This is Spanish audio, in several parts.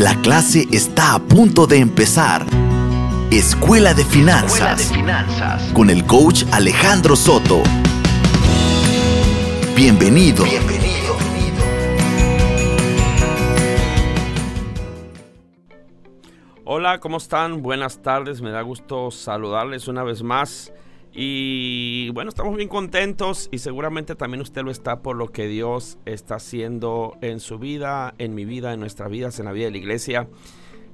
La clase está a punto de empezar. Escuela de Finanzas. Con el coach Alejandro Soto. Bienvenido. Bienvenido. Hola, ¿cómo están? Buenas tardes. Me da gusto saludarles una vez más. Y bueno, estamos bien contentos y seguramente también usted lo está por lo que Dios está haciendo en su vida, en mi vida, en nuestra vida, en la vida de la iglesia.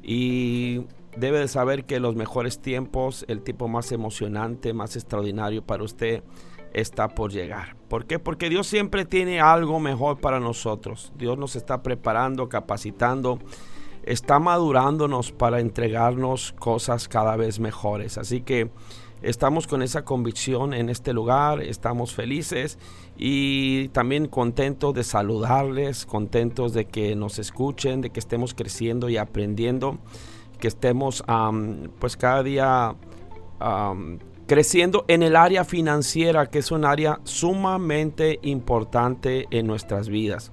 Y debe de saber que los mejores tiempos, el tiempo más emocionante, más extraordinario para usted está por llegar. ¿Por qué? Porque Dios siempre tiene algo mejor para nosotros. Dios nos está preparando, capacitando, está madurándonos para entregarnos cosas cada vez mejores. Así que Estamos con esa convicción en este lugar, estamos felices y también contentos de saludarles, contentos de que nos escuchen, de que estemos creciendo y aprendiendo, que estemos pues cada día creciendo en el área financiera, que es un área sumamente importante en nuestras vidas.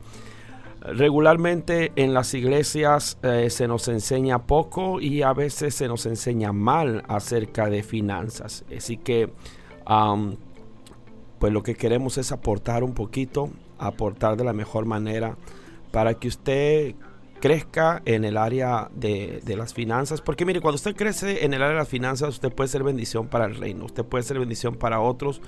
Regularmente en las iglesias eh, se nos enseña poco y a veces se nos enseña mal acerca de finanzas. Así que pues lo que queremos es aportar un poquito, aportar de la mejor manera para que usted crezca en el área de, de, las finanzas. Porque mire, cuando usted crece en el área de las finanzas, usted puede ser bendición para el reino, usted puede ser bendición para otros,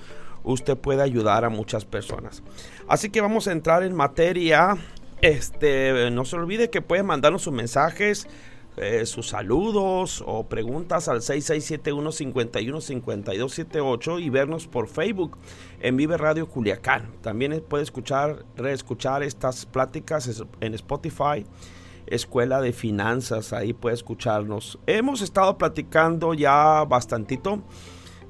usted puede ayudar a muchas personas. Así que vamos a entrar en materia. Este, no se olvide que puede mandarnos sus mensajes, eh, sus saludos o preguntas al 6671-515278 y vernos por Facebook en Vive Radio Culiacán. También puede escuchar, reescuchar estas pláticas en Spotify. Escuela de Finanzas, ahí puede escucharnos. Hemos estado platicando ya bastantito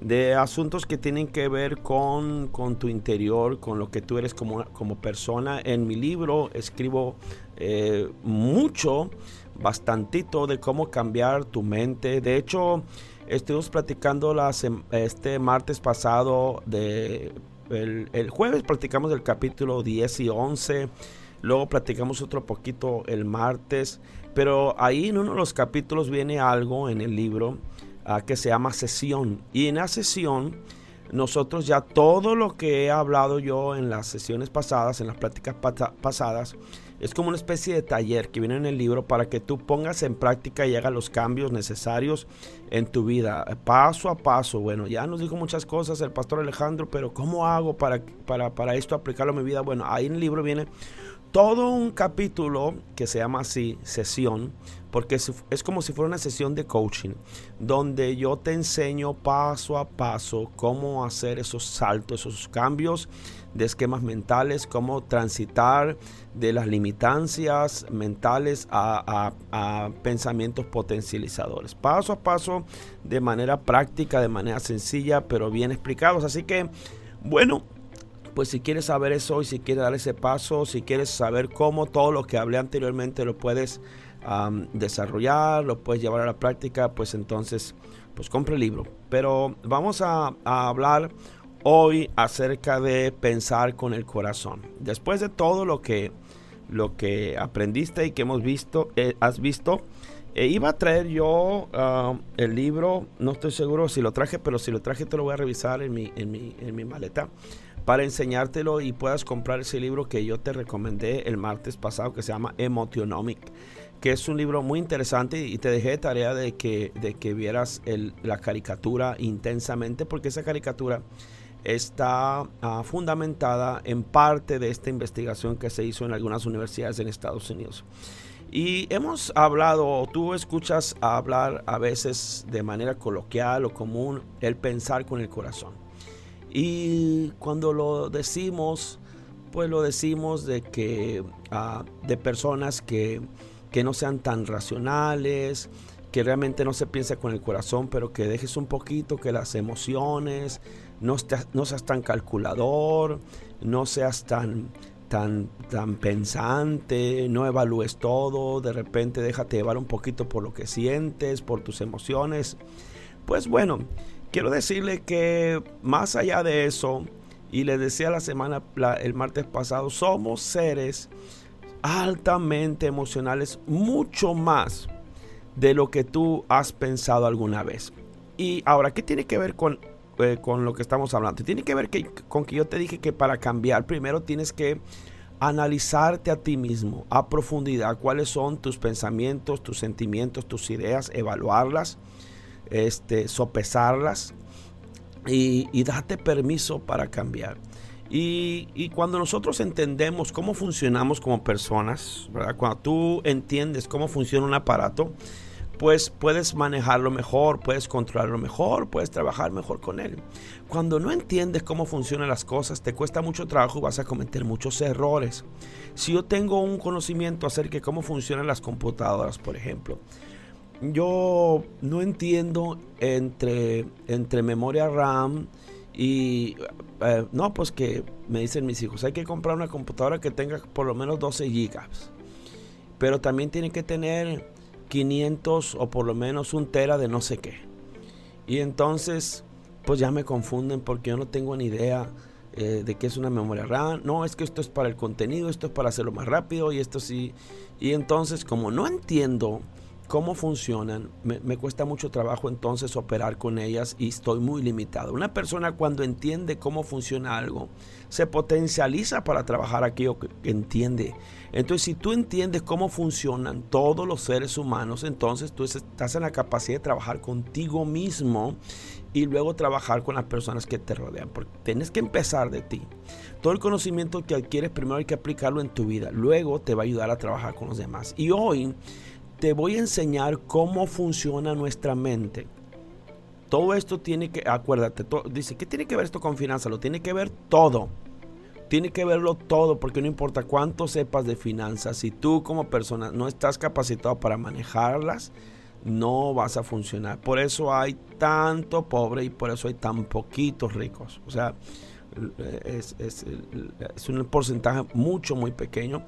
de asuntos que tienen que ver con, tu interior, con lo que tú eres como, como persona. En mi libro escribo eh, mucho, bastantito de cómo cambiar tu mente. De hecho, estuvimos platicando este martes pasado de... El, el jueves platicamos del capítulo 10 y 11. Luego platicamos otro poquito el martes. Pero ahí en uno de los capítulos viene algo en el libro que se llama sesión. Y en la sesión nosotros ya todo lo que he hablado yo en las sesiones pasadas, en las pláticas pasadas, es como una especie de taller que viene en el libro para que tú pongas en práctica y hagas los cambios necesarios en tu vida, paso a paso. Bueno, ya nos dijo muchas cosas el pastor Alejandro, pero ¿cómo hago para, para, para esto aplicarlo a mi vida? Bueno, ahí en el libro viene todo un capítulo que se llama así, sesión, porque es como si fuera una sesión de coaching, donde yo te enseño paso a paso cómo hacer esos saltos, esos cambios de esquemas mentales, cómo transitar de las limitancias mentales a, pensamientos potencializadores. Paso a paso, de manera práctica, de manera sencilla, pero bien explicados. Así que, bueno, pues si quieres saber eso y si quieres dar ese paso, si quieres saber cómo todo lo que hablé anteriormente lo puedes desarrollar, lo puedes llevar a la práctica, pues entonces, pues compre el libro. Pero vamos a, hablar hoy acerca de pensar con el corazón. Después de todo lo que, lo que aprendiste y que hemos visto, eh, has visto, eh, iba a traer yo el libro, no estoy seguro si lo traje, pero si lo traje te lo voy a revisar en mi, en mi, en mi maleta para enseñártelo y puedas comprar ese libro que yo te recomendé el martes pasado que se llama Emotionomic que es un libro muy interesante y te dejé de tarea de que, de que vieras la caricatura intensamente porque esa caricatura está ah, fundamentada en parte de esta investigación que se hizo en algunas universidades en Estados Unidos. Y hemos hablado, tú escuchas hablar a veces de manera coloquial o común el pensar con el corazón. Y cuando lo decimos, pues lo decimos de que ah, de personas que que no sean tan racionales, que realmente no se piense con el corazón, pero que dejes un poquito que las emociones, no, no seas tan calculador, no seas tan, tan, tan pensante, no evalúes todo, de repente déjate llevar un poquito por lo que sientes, por tus emociones. Pues bueno, quiero decirle que más allá de eso, y les decía la semana, el martes pasado, somos seres altamente emocionales, mucho más de lo que tú has pensado alguna vez. Y ahora, ¿qué tiene que ver con, eh, con lo que estamos hablando? Tiene que ver que, con que yo te dije que para cambiar, primero tienes que analizarte a ti mismo a profundidad, cuáles son tus pensamientos, tus sentimientos, tus ideas, evaluarlas, este, sopesarlas y, y date permiso para cambiar. Y, cuando nosotros entendemos cómo funcionamos como personas, cuando tú entiendes cómo funciona un aparato, pues puedes manejarlo mejor, puedes controlarlo mejor, puedes trabajar mejor con él. Cuando no entiendes cómo funcionan las cosas, te cuesta mucho trabajo y vas a cometer muchos errores. Si yo tengo un conocimiento acerca de cómo funcionan las computadoras, por ejemplo, yo no entiendo entre, entre memoria RAM, y eh, no, pues que me dicen mis hijos, hay que comprar una computadora que tenga por lo menos 12 gigas. Pero también tiene que tener 500 o por lo menos un tera de no sé qué. Y entonces, pues ya me confunden porque yo no tengo ni idea eh, de qué es una memoria RAM. No, es que esto es para el contenido, esto es para hacerlo más rápido y esto sí. Y entonces, como no entiendo cómo funcionan, me, cuesta mucho trabajo entonces operar con ellas y estoy muy limitado. Una persona cuando entiende cómo funciona algo, se potencializa para trabajar aquello que entiende. Entonces, si tú entiendes cómo funcionan todos los seres humanos, entonces tú estás en la capacidad de trabajar contigo mismo y luego trabajar con las personas que te rodean. Porque tienes que empezar de ti. Todo el conocimiento que adquieres primero hay que aplicarlo en tu vida. Luego te va a ayudar a trabajar con los demás. Y hoy te voy a enseñar cómo funciona nuestra mente. Todo esto tiene que, acuérdate, dice, ¿qué tiene que ver esto con finanzas? Lo tiene que ver todo. Tiene que verlo todo, porque no importa cuánto sepas de finanzas, si tú como persona no estás capacitado para manejarlas, no vas a funcionar. Por eso hay tanto pobre y por eso hay tan poquitos ricos. O sea, es, es un porcentaje mucho, muy pequeño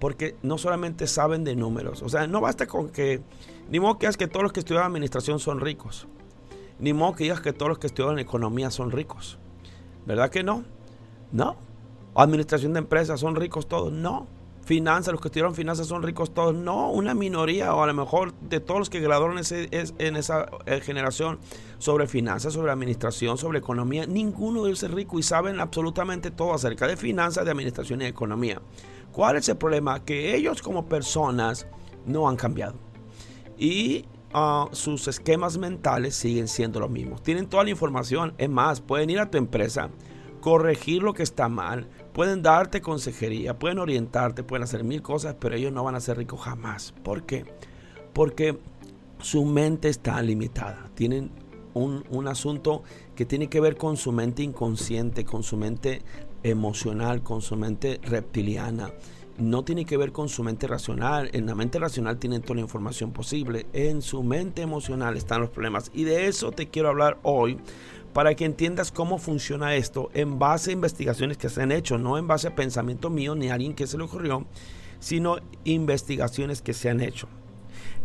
porque no solamente saben de números. O sea, no basta con que, ni modo que digas que todos los que estudian administración son ricos. Ni modo que digas que todos los que estudian economía son ricos. ¿Verdad que no? No. Administración de empresas son ricos todos. No. Finanzas, los que estudiaron finanzas son ricos todos. No, una minoría o a lo mejor de todos los que graduaron en esa eh, generación sobre finanzas, sobre administración, sobre economía, ninguno de ellos es rico y saben absolutamente todo acerca de finanzas, de administración y de economía. ¿Cuál es el problema? Que ellos como personas no han cambiado. Y ah, sus esquemas mentales siguen siendo los mismos. Tienen toda la información. Es más, pueden ir a tu empresa, corregir lo que está mal, pueden darte consejería, pueden orientarte, pueden hacer mil cosas, pero ellos no van a ser ricos jamás. ¿Por qué? Porque su mente está limitada. Tienen un, un, asunto que tiene que ver con su mente inconsciente, con su mente emocional, con su mente reptiliana. No tiene que ver con su mente racional. En la mente racional tienen toda la información posible. En su mente emocional están los problemas. Y de eso te quiero hablar hoy para que entiendas cómo funciona esto en base a investigaciones que se han hecho, no en base a pensamiento mío ni a alguien que se le ocurrió, sino investigaciones que se han hecho.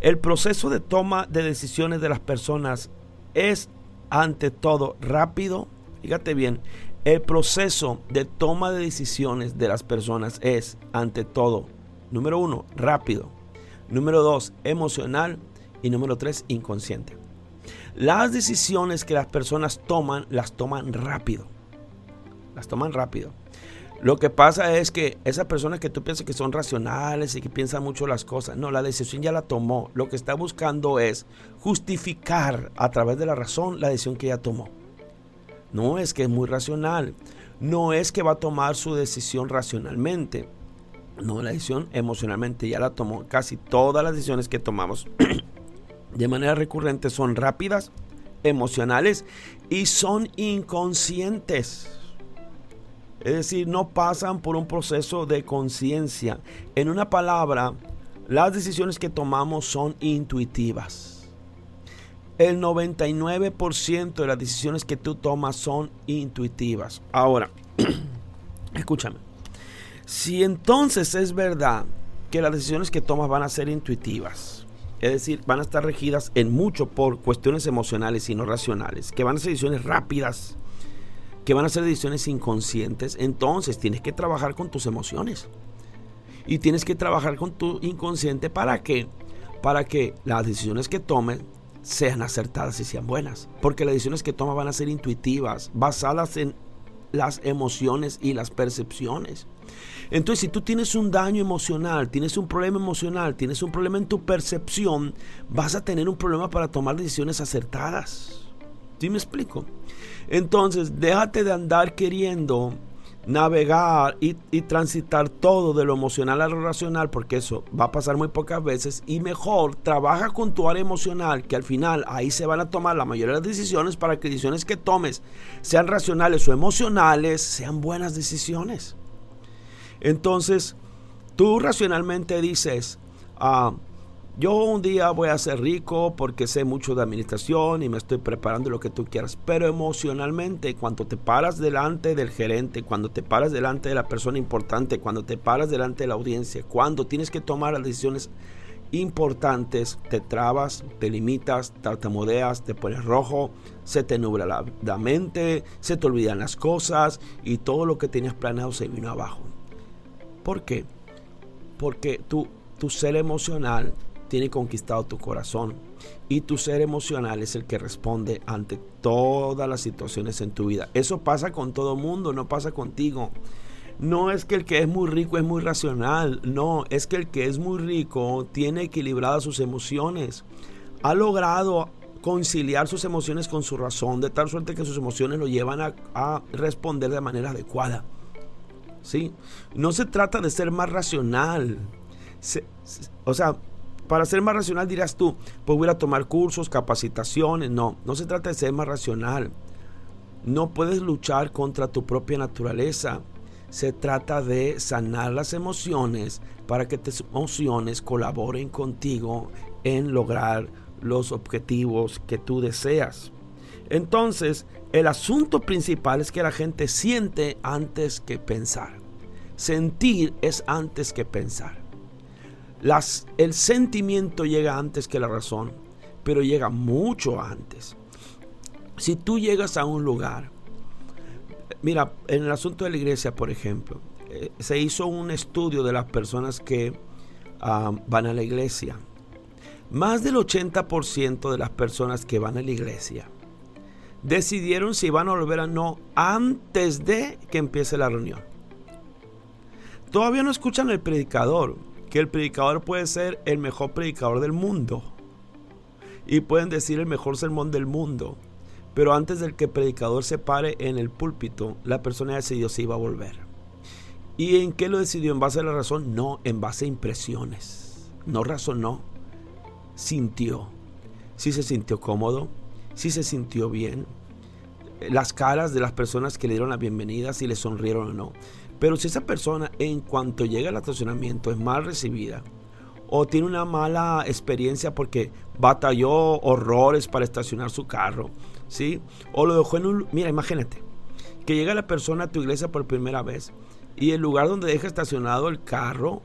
El proceso de toma de decisiones de las personas es ante todo rápido, fíjate bien, el proceso de toma de decisiones de las personas es, ante todo, número uno, rápido. Número dos, emocional. Y número tres, inconsciente. Las decisiones que las personas toman, las toman rápido. Las toman rápido. Lo que pasa es que esas personas que tú piensas que son racionales y que piensan mucho las cosas, no, la decisión ya la tomó. Lo que está buscando es justificar a través de la razón la decisión que ya tomó. No es que es muy racional. No es que va a tomar su decisión racionalmente. No, la decisión emocionalmente ya la tomó. Casi todas las decisiones que tomamos de manera recurrente son rápidas, emocionales y son inconscientes. Es decir, no pasan por un proceso de conciencia. En una palabra, las decisiones que tomamos son intuitivas. El 99% de las decisiones que tú tomas son intuitivas. Ahora, escúchame. Si entonces es verdad que las decisiones que tomas van a ser intuitivas, es decir, van a estar regidas en mucho por cuestiones emocionales y no racionales, que van a ser decisiones rápidas, que van a ser decisiones inconscientes, entonces tienes que trabajar con tus emociones. Y tienes que trabajar con tu inconsciente para que, para que las decisiones que tomes sean acertadas y sean buenas. Porque las decisiones que tomas van a ser intuitivas, basadas en las emociones y las percepciones. Entonces, si tú tienes un daño emocional, tienes un problema emocional, tienes un problema en tu percepción, vas a tener un problema para tomar decisiones acertadas. ¿Sí me explico? Entonces, déjate de andar queriendo navegar y, transitar todo de lo emocional a lo racional, porque eso va a pasar muy pocas veces, y mejor trabaja con tu área emocional, que al final ahí se van a tomar la mayoría de las decisiones para que decisiones que tomes, sean racionales o emocionales, sean buenas decisiones. Entonces, tú racionalmente dices, ah, yo un día voy a ser rico porque sé mucho de administración y me estoy preparando lo que tú quieras. Pero emocionalmente, cuando te paras delante del gerente, cuando te paras delante de la persona importante, cuando te paras delante de la audiencia, cuando tienes que tomar las decisiones importantes, te trabas, te limitas, tartamudeas, te pones rojo, se te nubla la, mente, se te olvidan las cosas y todo lo que tenías planeado se vino abajo. ¿Por qué? Porque tu, tu ser emocional tiene conquistado tu corazón y tu ser emocional es el que responde ante todas las situaciones en tu vida. Eso pasa con todo mundo, no pasa contigo. No es que el que es muy rico es muy racional, no, es que el que es muy rico tiene equilibradas sus emociones. Ha logrado conciliar sus emociones con su razón, de tal suerte que sus emociones lo llevan a, responder de manera adecuada. ¿Sí? No se trata de ser más racional. o sea, para ser más racional dirás tú, pues voy a tomar cursos, capacitaciones. No, no se trata de ser más racional. No puedes luchar contra tu propia naturaleza. Se trata de sanar las emociones para que tus emociones colaboren contigo en lograr los objetivos que tú deseas. Entonces, el asunto principal es que la gente siente antes que pensar. Sentir es antes que pensar el sentimiento llega antes que la razón, pero llega mucho antes. Si tú llegas a un lugar, mira, en el asunto de la iglesia, por ejemplo, eh, se hizo un estudio de las personas que ah, van a la iglesia. Más del 80% de las personas que van a la iglesia decidieron si van a volver a no antes de que empiece la reunión. Todavía no escuchan el predicador, que el predicador puede ser el mejor predicador del mundo. Y pueden decir el mejor sermón del mundo. Pero antes del que el predicador se pare en el púlpito, la persona decidió si iba a volver. ¿Y en qué lo decidió? ¿En base a la razón? No, en base a impresiones. No razonó, sintió. Si se sintió cómodo, si se sintió bien. Las caras de las personas que le dieron la bienvenida, si le sonrieron o no. Pero si esa persona en cuanto llega al estacionamiento es mal recibida o tiene una mala experiencia porque batalló horrores para estacionar su carro, ¿sí? O lo dejó en un... Mira, imagínate, que llega la persona a tu iglesia por primera vez y el lugar donde deja estacionado el carro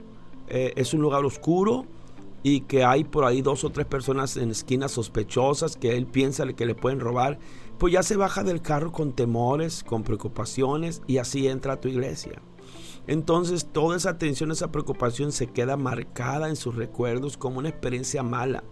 eh, es un lugar oscuro y que hay por ahí dos o tres personas en esquinas sospechosas que él piensa que le pueden robar pues ya se baja del carro con temores, con preocupaciones y así entra a tu iglesia. Entonces toda esa tensión, esa preocupación se queda marcada en sus recuerdos como una experiencia mala.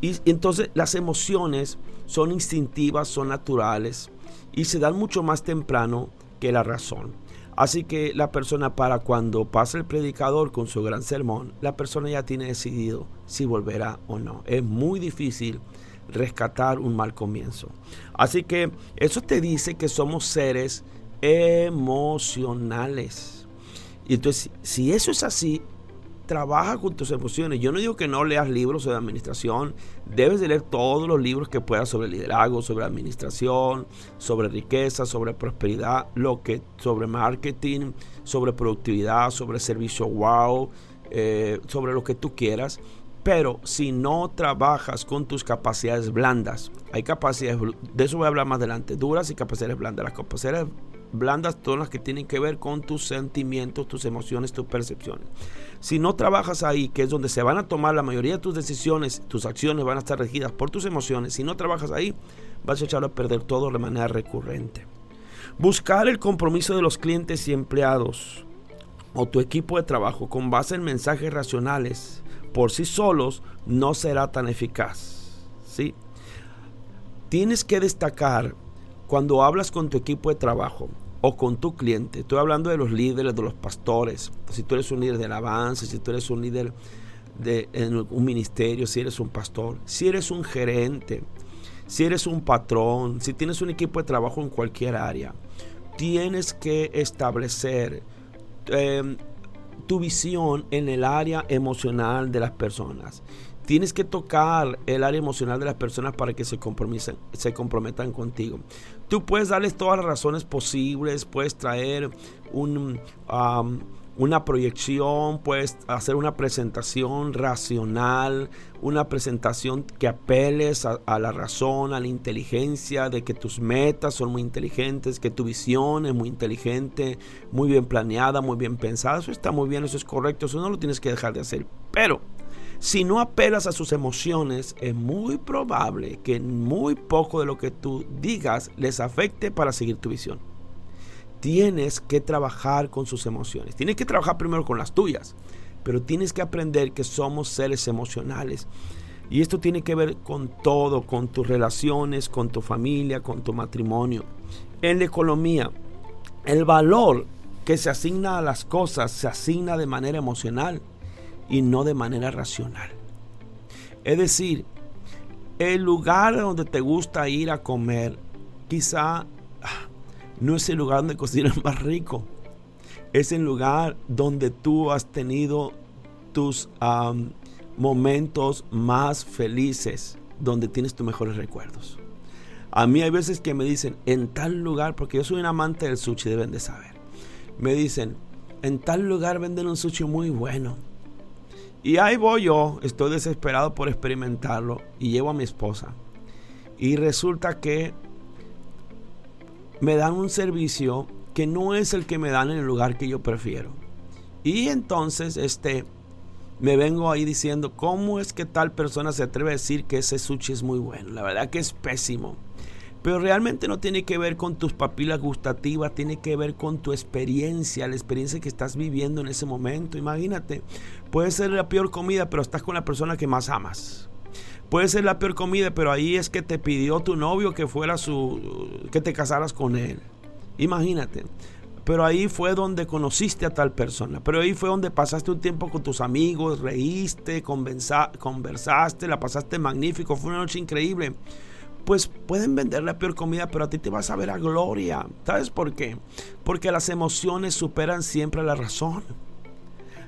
Y, entonces las emociones son instintivas, son naturales y se dan mucho más temprano que la razón. Así que la persona para cuando pasa el predicador con su gran sermón, la persona ya tiene decidido si volverá o no. Es muy difícil rescatar un mal comienzo. Así que eso te dice que somos seres emocionales. Y entonces, si eso es así, trabaja con tus emociones. Yo no digo que no leas libros de administración, debes de leer todos los libros que puedas sobre liderazgo, sobre administración, sobre riqueza, sobre prosperidad, lo que sobre marketing, sobre productividad, sobre servicio wow, eh, sobre lo que tú quieras. Pero si no trabajas con tus capacidades blandas, hay capacidades, de eso voy a hablar más adelante, duras y capacidades blandas. Las capacidades blandas son las que tienen que ver con tus sentimientos, tus emociones, tus percepciones. Si no trabajas ahí, que es donde se van a tomar la mayoría de tus decisiones, tus acciones van a estar regidas por tus emociones, si no trabajas ahí, vas a echarlo a perder todo de manera recurrente. Buscar el compromiso de los clientes y empleados. o tu equipo de trabajo con base en mensajes racionales por sí solos no será tan eficaz. ¿sí? Tienes que destacar cuando hablas con tu equipo de trabajo o con tu cliente. Estoy hablando de los líderes, de los pastores. Si tú eres un líder de alabanza, si tú eres un líder de en un ministerio, si eres un pastor, si eres un gerente, si eres un patrón, si tienes un equipo de trabajo en cualquier área, tienes que establecer em, tu visión en el área emocional de las personas. Tienes que tocar el área emocional de las personas para que se, se comprometan contigo. Tú puedes darles todas las razones posibles, puedes traer un, una proyección, puedes hacer una presentación racional, una presentación que apeles a, a, la razón, a la inteligencia, de que tus metas son muy inteligentes, que tu visión es muy inteligente, muy bien planeada, muy bien pensada. Eso está muy bien, eso es correcto, eso no lo tienes que dejar de hacer. Pero si no apelas a sus emociones, es muy probable que muy poco de lo que tú digas les afecte para seguir tu visión. Tienes que trabajar con sus emociones. Tienes que trabajar primero con las tuyas, pero tienes que aprender que somos seres emocionales. Y esto tiene que ver con todo, con tus relaciones, con tu familia, con tu matrimonio. En la economía, el valor que se asigna a las cosas se asigna de manera emocional y no de manera racional. Es decir, el lugar donde te gusta ir a comer quizá ah, no es el lugar donde cocinas más rico. Es el lugar donde tú has tenido tus momentos más felices, donde tienes tus mejores recuerdos. A mí hay veces que me dicen, en tal lugar, porque yo soy un amante del sushi, deben de saber. Me dicen, en tal lugar venden un sushi muy bueno. Y ahí voy yo, estoy desesperado por experimentarlo y llevo a mi esposa. Y resulta que me dan un servicio que no es el que me dan en el lugar que yo prefiero. Y entonces este me vengo ahí diciendo, ¿cómo es que tal persona se atreve a decir que ese sushi es muy bueno? La verdad que es pésimo. Pero realmente no tiene que ver con tus papilas gustativas, tiene que ver con tu experiencia, la experiencia que estás viviendo en ese momento. Imagínate, puede ser la peor comida, pero estás con la persona que más amas. Puede ser la peor comida, pero ahí es que te pidió tu novio que fuera su que te casaras con él. Imagínate. Pero ahí fue donde conociste a tal persona. Pero ahí fue donde pasaste un tiempo con tus amigos, reíste, conversaste, la pasaste magnífico, fue una noche increíble pues pueden vender la peor comida, pero a ti te vas a ver a gloria. ¿Sabes por qué? Porque las emociones superan siempre la razón.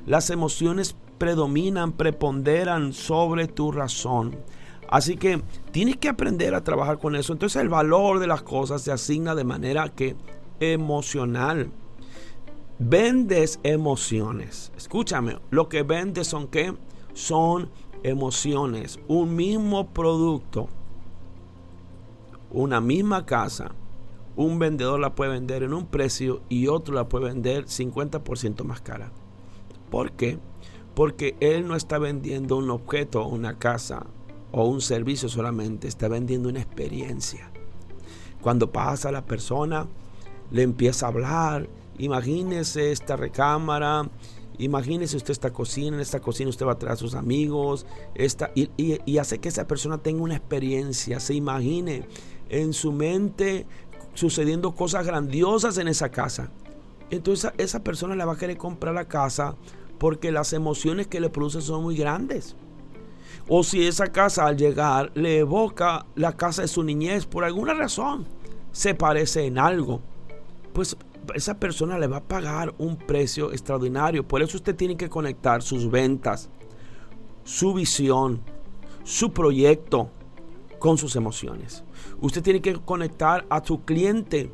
Las emociones predominan, preponderan sobre tu razón. Así que tienes que aprender a trabajar con eso. Entonces el valor de las cosas se asigna de manera que emocional. Vendes emociones. Escúchame, lo que vendes son qué? Son emociones. Un mismo producto una misma casa, un vendedor la puede vender en un precio y otro la puede vender 50% más cara. ¿Por qué? Porque él no está vendiendo un objeto, una casa o un servicio solamente, está vendiendo una experiencia. Cuando pasa la persona, le empieza a hablar, imagínese esta recámara, Imagínese usted esta cocina, en esta cocina usted va a traer a sus amigos, esta, y, y, hace que esa persona tenga una experiencia, se imagine en su mente sucediendo cosas grandiosas en esa casa. Entonces esa persona le va a querer comprar la casa porque las emociones que le produce son muy grandes. O si esa casa al llegar le evoca la casa de su niñez por alguna razón, se parece en algo, pues esa persona le va a pagar un precio extraordinario. Por eso usted tiene que conectar sus ventas, su visión, su proyecto con sus emociones. Usted tiene que conectar a su cliente.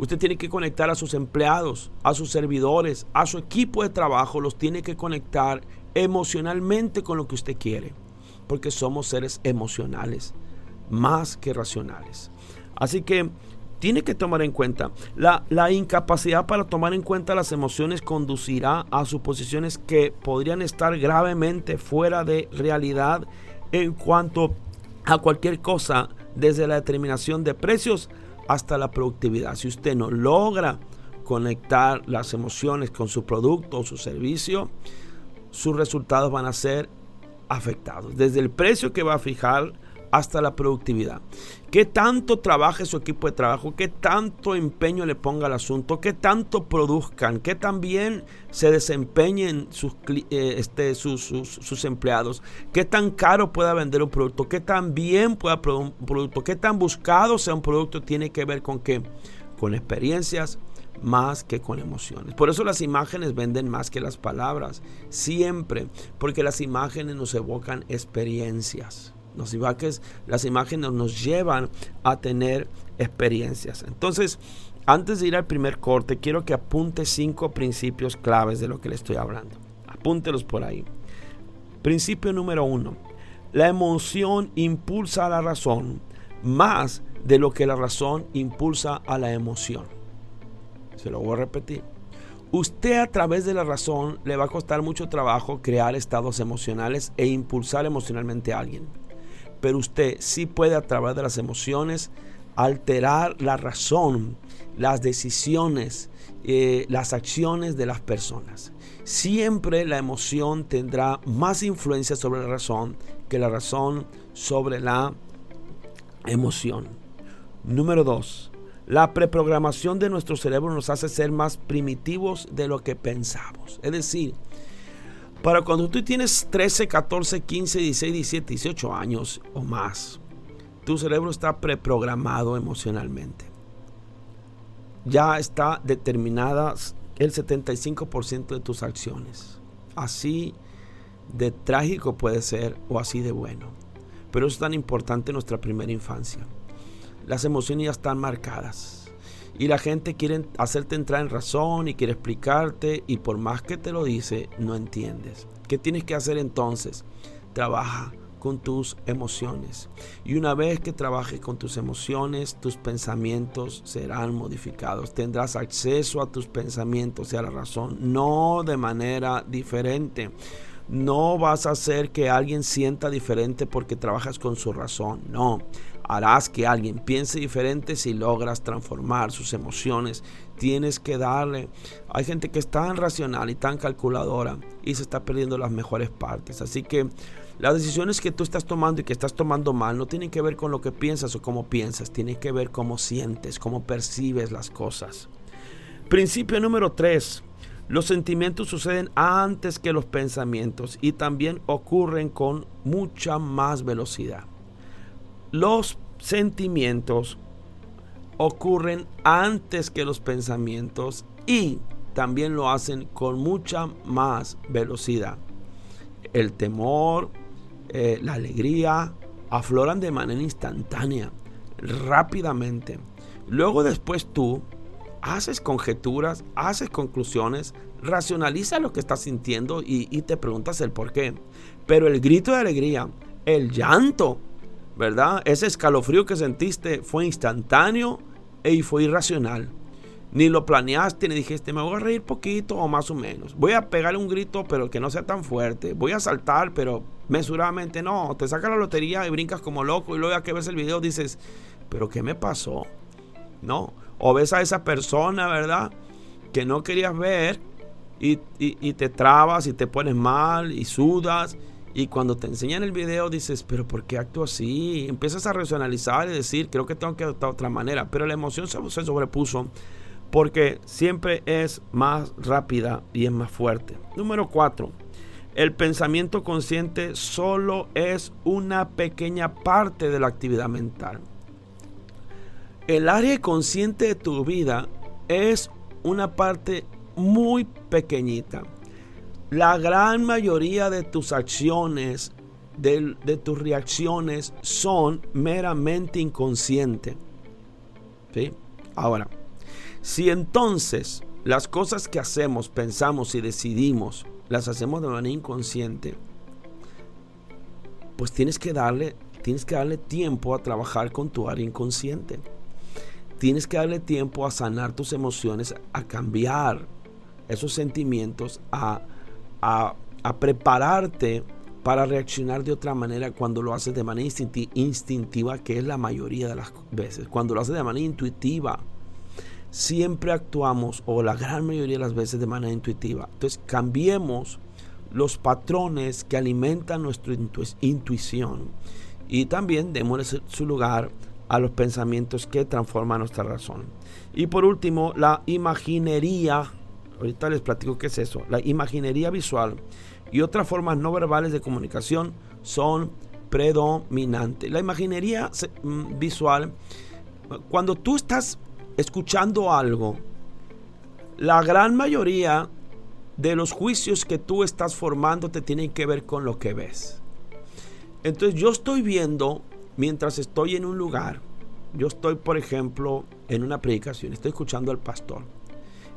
Usted tiene que conectar a sus empleados, a sus servidores, a su equipo de trabajo. Los tiene que conectar emocionalmente con lo que usted quiere. Porque somos seres emocionales, más que racionales. Así que tiene que tomar en cuenta. La, la, incapacidad para tomar en cuenta las emociones conducirá a suposiciones que podrían estar gravemente fuera de realidad en cuanto a cualquier cosa desde la determinación de precios hasta la productividad. Si usted no logra conectar las emociones con su producto o su servicio, sus resultados van a ser afectados. Desde el precio que va a fijar hasta la productividad. ¿Qué tanto trabaje su equipo de trabajo? ¿Qué tanto empeño le ponga al asunto? ¿Qué tanto produzcan? ¿Qué tan bien se desempeñen sus, eh, este, empleados? ¿Qué tan caro pueda vender un producto? ¿Qué tan bien pueda un producto? ¿Qué tan buscado sea un producto? Tiene que ver con qué? Con experiencias, más que con emociones. Por eso las imágenes venden más que las palabras, siempre, porque las imágenes nos evocan experiencias. Los las imágenes nos llevan a tener experiencias. Entonces, antes de ir al primer corte, quiero que apunte cinco principios claves de lo que le estoy hablando. Apúntelos por ahí. Principio número uno. La emoción impulsa a la razón más de lo que la razón impulsa a la emoción. Se lo voy a repetir. Usted a través de la razón le va a costar mucho trabajo crear estados emocionales e impulsar emocionalmente a alguien. Pero usted sí puede a través de las emociones alterar la razón, las decisiones, eh, las acciones de las personas. Siempre la emoción tendrá más influencia sobre la razón que la razón sobre la emoción. Número dos, la preprogramación de nuestro cerebro nos hace ser más primitivos de lo que pensamos. Es decir, para cuando tú tienes 13, 14, 15, 16, 17, 18 años o más, tu cerebro está preprogramado emocionalmente. Ya está determinada el 75% de tus acciones. Así de trágico puede ser o así de bueno. Pero es tan importante en nuestra primera infancia las emociones ya están marcadas. Y la gente quiere hacerte entrar en razón y quiere explicarte y por más que te lo dice, no entiendes. ¿Qué tienes que hacer entonces? Trabaja con tus emociones. Y una vez que trabajes con tus emociones, tus pensamientos serán modificados. Tendrás acceso a tus pensamientos y a la razón, no de manera diferente. No vas a hacer que alguien sienta diferente porque trabajas con su razón. No harás que alguien piense diferente si logras transformar sus emociones. Tienes que darle. Hay gente que es tan racional y tan calculadora y se está perdiendo las mejores partes. Así que las decisiones que tú estás tomando y que estás tomando mal no tienen que ver con lo que piensas o cómo piensas. Tienen que ver cómo sientes, cómo percibes las cosas. Principio número 3. Los sentimientos suceden antes que los pensamientos y también ocurren con mucha más velocidad. Los sentimientos ocurren antes que los pensamientos y también lo hacen con mucha más velocidad. El temor, eh, la alegría, afloran de manera instantánea, rápidamente. Luego después tú haces conjeturas, haces conclusiones, racionaliza lo que estás sintiendo y, te preguntas el por qué. Pero el grito de alegría, el llanto, ¿verdad? Ese escalofrío que sentiste fue instantáneo y fue irracional. Ni lo planeaste ni dijiste, me voy a reír poquito o más o menos. Voy a pegarle un grito, pero que no sea tan fuerte. Voy a saltar, pero mesuradamente no. Te saca la lotería y brincas como loco y luego ya que ves el video dices, pero ¿qué me pasó? ¿No? O ves a esa persona, ¿verdad? Que no querías ver y, y te trabas y te pones mal y sudas y cuando te enseñan el video dices, pero ¿por qué actúo así? Empiezas a racionalizar y decir, creo que tengo que actuar de otra manera. Pero la emoción se, se sobrepuso porque siempre es más rápida y es más fuerte. Número 4. El pensamiento consciente solo es una pequeña parte de la actividad mental. El área consciente de tu vida es una parte muy pequeñita la gran mayoría de tus acciones, de, tus reacciones, son meramente inconscientes. ¿Sí? Ahora, si entonces las cosas que hacemos, pensamos y decidimos, las hacemos de manera inconsciente, pues tienes que darle, tienes que darle tiempo a trabajar con tu área inconsciente. Tienes que darle tiempo a sanar tus emociones, a cambiar esos sentimientos, a a, prepararte para reaccionar de otra manera cuando lo haces de manera instintiva, que es la mayoría de las veces. Cuando lo haces de manera intuitiva, siempre actuamos, o la gran mayoría de las veces, de manera intuitiva. Entonces, cambiemos los patrones que alimentan nuestra intuición y también démosle su lugar a los pensamientos que transforman nuestra razón. Y por último, la imaginería. Ahorita les platico qué es eso. La imaginería visual y otras formas no verbales de comunicación son predominantes. La imaginería mm, visual, cuando tú estás escuchando algo, la gran mayoría de los juicios que tú estás formando te tienen que ver con lo que ves. Entonces yo estoy viendo, mientras estoy en un lugar, yo estoy, por ejemplo, en una predicación, estoy escuchando al pastor.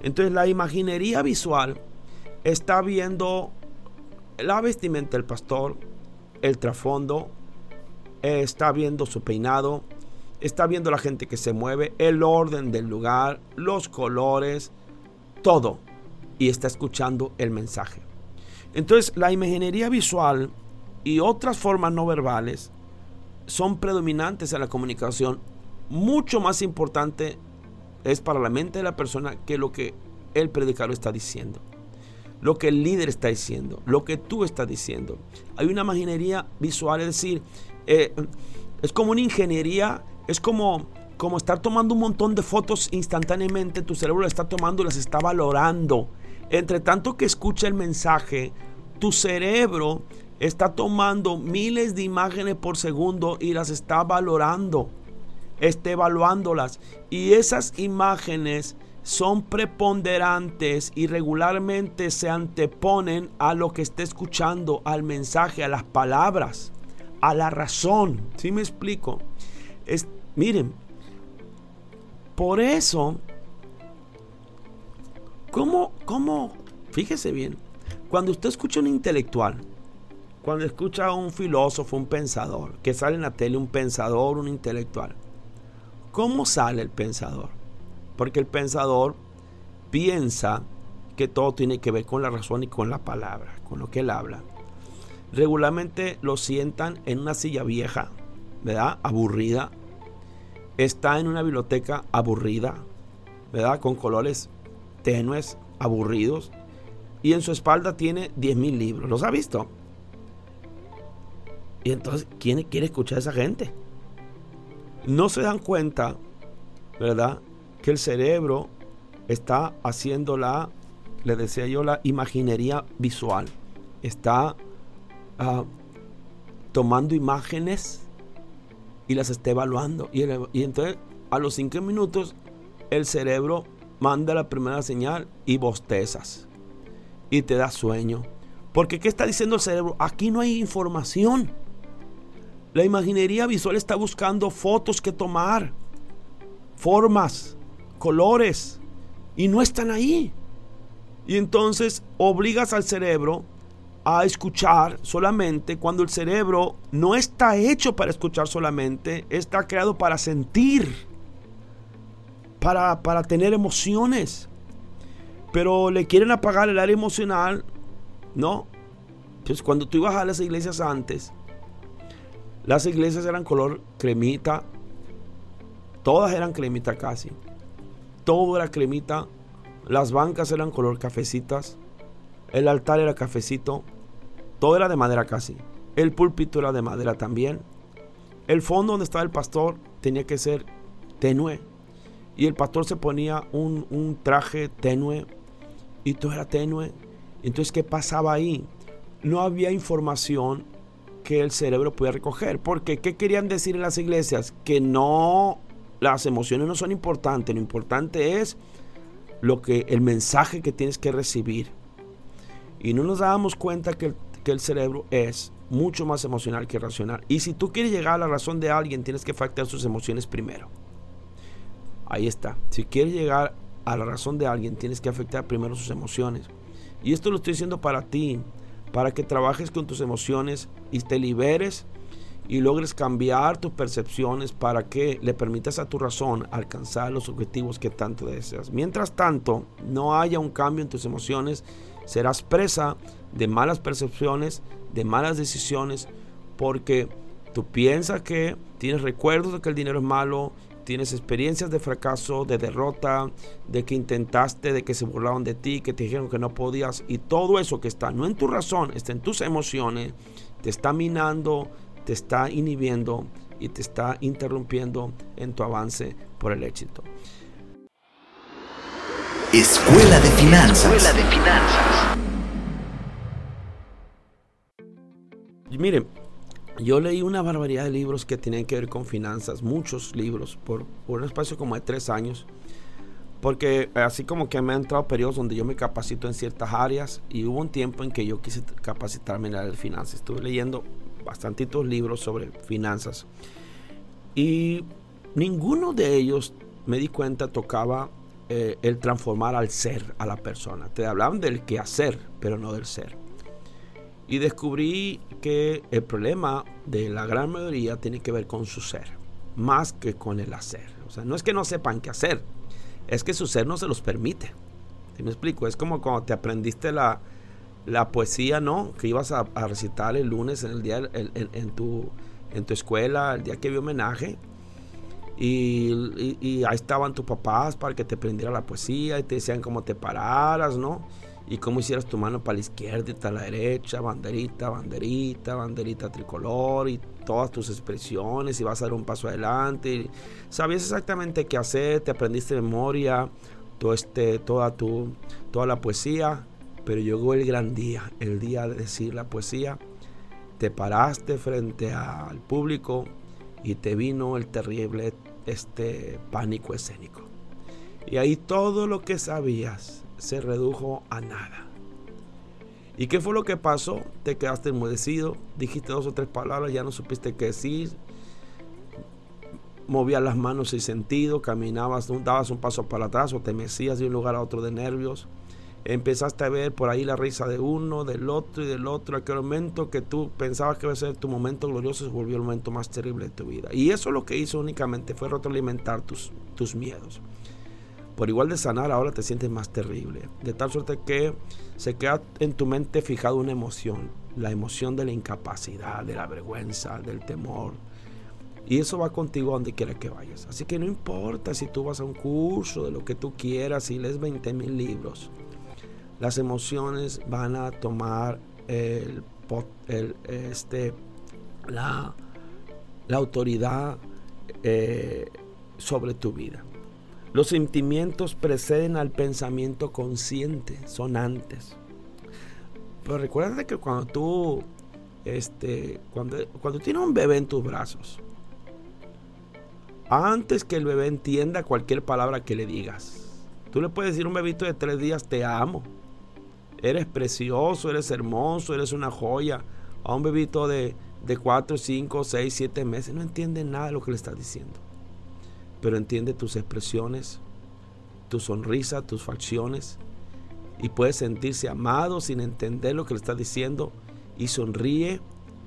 Entonces la imaginería visual está viendo la vestimenta del pastor, el trasfondo, está viendo su peinado, está viendo la gente que se mueve, el orden del lugar, los colores, todo. Y está escuchando el mensaje. Entonces la imaginería visual y otras formas no verbales son predominantes en la comunicación. Mucho más importante es para la mente de la persona que lo que el predicador está diciendo lo que el líder está diciendo, lo que tú estás diciendo. Hay una imaginería visual, es decir, eh, es como una ingeniería, es como, como estar tomando un montón de fotos instantáneamente, tu cerebro las está tomando y las está valorando. Entre tanto que escucha el mensaje, tu cerebro está tomando miles de imágenes por segundo y las está valorando, está evaluándolas. Y esas imágenes son preponderantes y regularmente se anteponen a lo que está escuchando, al mensaje, a las palabras, a la razón. ¿Sí me explico? Es, miren, por eso, ¿cómo, cómo, fíjese bien, cuando usted escucha un intelectual, cuando escucha a un filósofo, un pensador, que sale en la tele un pensador, un intelectual, ¿cómo sale el pensador? Porque el pensador piensa que todo tiene que ver con la razón y con la palabra, con lo que él habla. Regularmente lo sientan en una silla vieja, ¿verdad? Aburrida. Está en una biblioteca aburrida, ¿verdad? Con colores tenues, aburridos. Y en su espalda tiene 10.000 libros. ¿Los ha visto? Y entonces, ¿quién quiere escuchar a esa gente? No se dan cuenta, ¿verdad? que el cerebro está haciendo la, le decía yo, la imaginería visual. Está ah, tomando imágenes y las está evaluando. Y, y entonces a los cinco minutos el cerebro manda la primera señal y bostezas. Y te da sueño. Porque ¿qué está diciendo el cerebro? Aquí no hay información. La imaginería visual está buscando fotos que tomar, formas, colores y no están ahí. Y entonces obligas al cerebro a escuchar solamente cuando el cerebro no está hecho para escuchar solamente, está creado para sentir, para, para tener emociones. Pero le quieren apagar el área emocional, ¿no? Pues cuando tú ibas a las iglesias antes, las iglesias eran color cremita, todas eran cremita casi. Todo era cremita, las bancas eran color cafecitas, el altar era cafecito, todo era de madera casi, el púlpito era de madera también, el fondo donde estaba el pastor tenía que ser tenue. Y el pastor se ponía un, un traje tenue. Y todo era tenue. Entonces, ¿qué pasaba ahí? No había información que el cerebro pudiera recoger. Porque, ¿qué querían decir en las iglesias? Que no las emociones no son importantes, lo importante es lo que el mensaje que tienes que recibir. Y no nos damos cuenta que el, que el cerebro es mucho más emocional que racional. Y si tú quieres llegar a la razón de alguien, tienes que afectar sus emociones primero. Ahí está. Si quieres llegar a la razón de alguien, tienes que afectar primero sus emociones. Y esto lo estoy diciendo para ti, para que trabajes con tus emociones y te liberes y logres cambiar tus percepciones para que le permitas a tu razón alcanzar los objetivos que tanto deseas. Mientras tanto, no haya un cambio en tus emociones, serás presa de malas percepciones, de malas decisiones, porque tú piensas que tienes recuerdos de que el dinero es malo tienes experiencias de fracaso, de derrota, de que intentaste, de que se burlaron de ti, que te dijeron que no podías y todo eso que está no en tu razón, está en tus emociones, te está minando, te está inhibiendo y te está interrumpiendo en tu avance por el éxito. Escuela de Finanzas. Escuela de Finanzas. Y mire, yo leí una barbaridad de libros que tienen que ver con finanzas, muchos libros, por, un espacio como de tres años. Porque así como que me han entrado periodos donde yo me capacito en ciertas áreas y hubo un tiempo en que yo quise capacitarme en la de finanzas. Estuve leyendo bastantitos libros sobre finanzas y ninguno de ellos me di cuenta tocaba eh, el transformar al ser a la persona. Te hablaban del que hacer, pero no del ser. Y descubrí que el problema de la gran mayoría tiene que ver con su ser, más que con el hacer. O sea, no es que no sepan qué hacer, es que su ser no se los permite. ¿Sí me explico? Es como cuando te aprendiste la, poesía, ¿no? Que ibas a, recitar el lunes en el día en, tu, en tu escuela, el día que había homenaje. Y, y, ahí estaban tus papás para que te aprendiera la poesía y te decían cómo te pararas, ¿no? Y cómo hicieras tu mano para la izquierda y para la derecha, banderita, banderita, banderita tricolor y todas tus expresiones y vas a dar un paso adelante. sabías exactamente qué hacer, te aprendiste memoria todo este, toda, tu, toda la poesía, pero llegó el gran día, el día de decir la poesía. Te paraste frente al público y te vino el terrible este pánico escénico. Y ahí todo lo que sabías se redujo a nada. ¿Y qué fue lo que pasó? Te quedaste enmudecido, dijiste dos o tres palabras, ya no supiste qué decir, movías las manos sin sentido, caminabas, dabas un paso para atrás o te mecías de un lugar a otro de nervios. Empezaste a ver por ahí la risa de uno, del otro y del otro. Aquel momento que tú pensabas que iba a ser tu momento glorioso se volvió el momento más terrible de tu vida. Y eso lo que hizo únicamente fue retroalimentar tus, tus miedos por igual de sanar, ahora te sientes más terrible. De tal suerte que se queda en tu mente fijada una emoción, la emoción de la incapacidad, de la vergüenza, del temor. Y eso va contigo a donde quiera que vayas. Así que no importa si tú vas a un curso de lo que tú quieras y lees 20 mil libros. Las emociones van a tomar el, este, la, la autoridad eh, sobre tu vida. Los sentimientos preceden al pensamiento consciente, son antes. Pero recuerda que cuando tú, este, cuando, cuando tienes un bebé en tus brazos, antes que el bebé entienda cualquier palabra que le digas, tú le puedes decir a un bebito de tres días, te amo. Eres precioso, eres hermoso, eres una joya. A un bebito de, de cuatro, cinco, seis, siete meses no entiende nada de lo que le estás diciendo pero entiende tus expresiones, tu sonrisa, tus facciones, y puede sentirse amado sin entender lo que le está diciendo, y sonríe,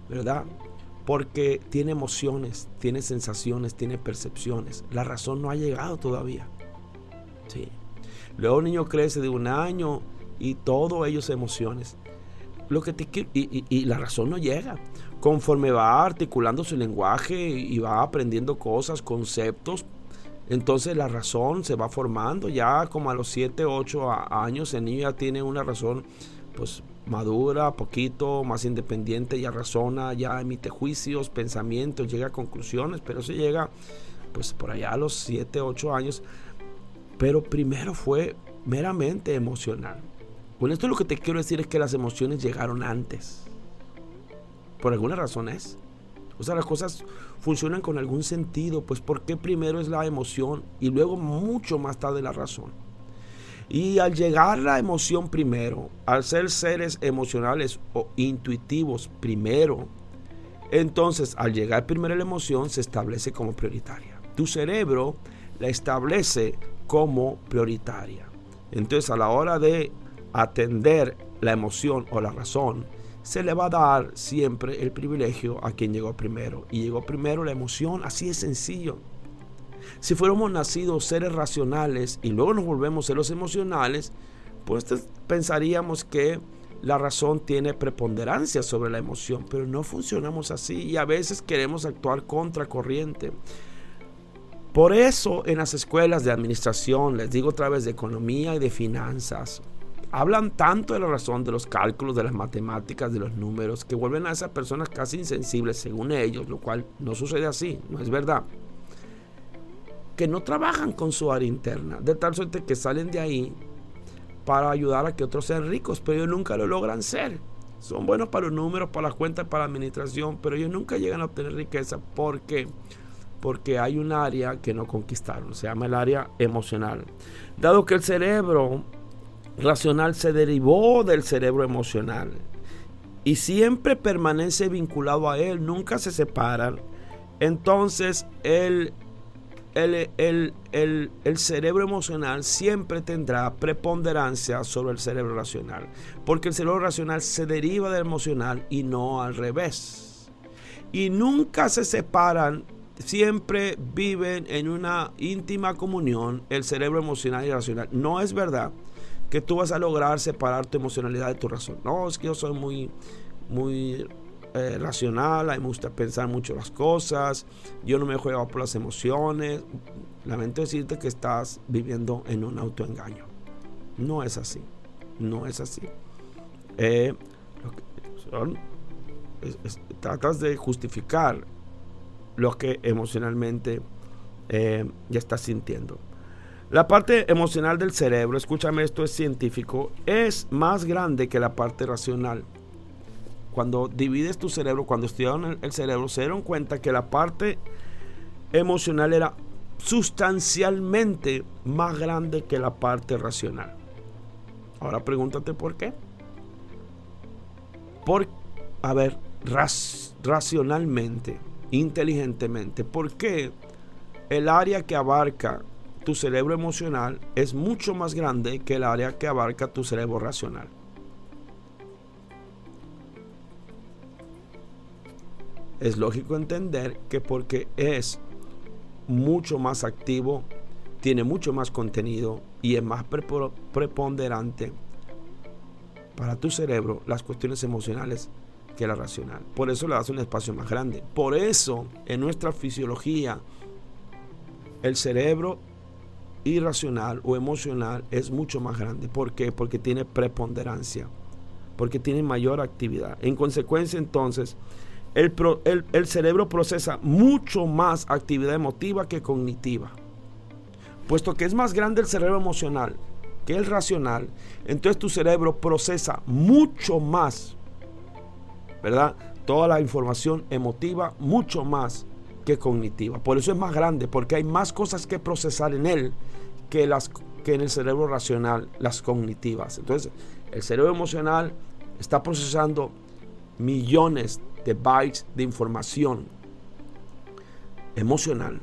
¿verdad? Porque tiene emociones, tiene sensaciones, tiene percepciones. La razón no ha llegado todavía. Sí. Luego el niño crece de un año y todo ellos emociones. Lo que te, y, y, la razón no llega. Conforme va articulando su lenguaje y va aprendiendo cosas, conceptos, entonces la razón se va formando, ya como a los 7, 8 años el niño ya tiene una razón pues madura, poquito más independiente, ya razona, ya emite juicios, pensamientos, llega a conclusiones, pero se llega pues por allá a los 7, 8 años. Pero primero fue meramente emocional. Con esto lo que te quiero decir es que las emociones llegaron antes. Por alguna razón es. O sea, las cosas funcionan con algún sentido, pues porque primero es la emoción y luego mucho más tarde la razón. Y al llegar la emoción primero, al ser seres emocionales o intuitivos primero, entonces al llegar primero la emoción se establece como prioritaria. Tu cerebro la establece como prioritaria. Entonces a la hora de atender la emoción o la razón, se le va a dar siempre el privilegio a quien llegó primero. Y llegó primero la emoción, así es sencillo. Si fuéramos nacidos seres racionales y luego nos volvemos seres emocionales, pues pensaríamos que la razón tiene preponderancia sobre la emoción, pero no funcionamos así y a veces queremos actuar contra corriente. Por eso en las escuelas de administración, les digo otra vez, de economía y de finanzas, hablan tanto de la razón, de los cálculos, de las matemáticas, de los números, que vuelven a esas personas casi insensibles según ellos, lo cual no sucede así, no es verdad. Que no trabajan con su área interna, de tal suerte que salen de ahí para ayudar a que otros sean ricos, pero ellos nunca lo logran ser. Son buenos para los números, para las cuentas, para la administración, pero ellos nunca llegan a obtener riqueza. ¿Por qué? Porque hay un área que no conquistaron, se llama el área emocional. Dado que el cerebro racional se derivó del cerebro emocional y siempre permanece vinculado a él, nunca se separan, entonces el, el, el, el, cerebro emocional siempre tendrá preponderancia sobre el cerebro racional, porque el cerebro racional se deriva del emocional y no al revés. Y nunca se separan siempre viven en una íntima comunión el cerebro emocional y racional. No es verdad que tú vas a lograr separar tu emocionalidad de tu razón. No, es que yo soy muy, muy eh, racional, a mí me gusta pensar mucho las cosas, yo no me juego por las emociones. Lamento decirte que estás viviendo en un autoengaño. No es así, no es así. Eh, tratas de justificar lo que emocionalmente eh, ya estás sintiendo. La parte emocional del cerebro, escúchame, esto es científico, es más grande que la parte racional. Cuando divides tu cerebro, cuando estudiaron el, cerebro, se dieron cuenta que la parte emocional era sustancialmente más grande que la parte racional. Ahora pregúntate por qué. Por, a ver, racionalmente, inteligentemente, ¿por qué el área que abarca tu cerebro emocional es mucho más grande que el área que abarca tu cerebro racional. Es lógico entender que porque es mucho más activo, tiene mucho más contenido y es más preponderante para tu cerebro las cuestiones emocionales que la racional. Por eso le das un espacio más grande. Por eso en nuestra fisiología el cerebro irracional o emocional es mucho más grande. ¿Por qué? Porque tiene preponderancia, porque tiene mayor actividad. En consecuencia, entonces, el, el, cerebro procesa mucho más actividad emotiva que cognitiva. Puesto que es más grande el cerebro emocional que el racional, entonces tu cerebro procesa mucho más, ¿verdad? Toda la información emotiva mucho más que cognitiva. Por eso es más grande, porque hay más cosas que procesar en él que, las, que en el cerebro racional, las cognitivas. Entonces, el cerebro emocional está procesando millones de bytes de información emocional,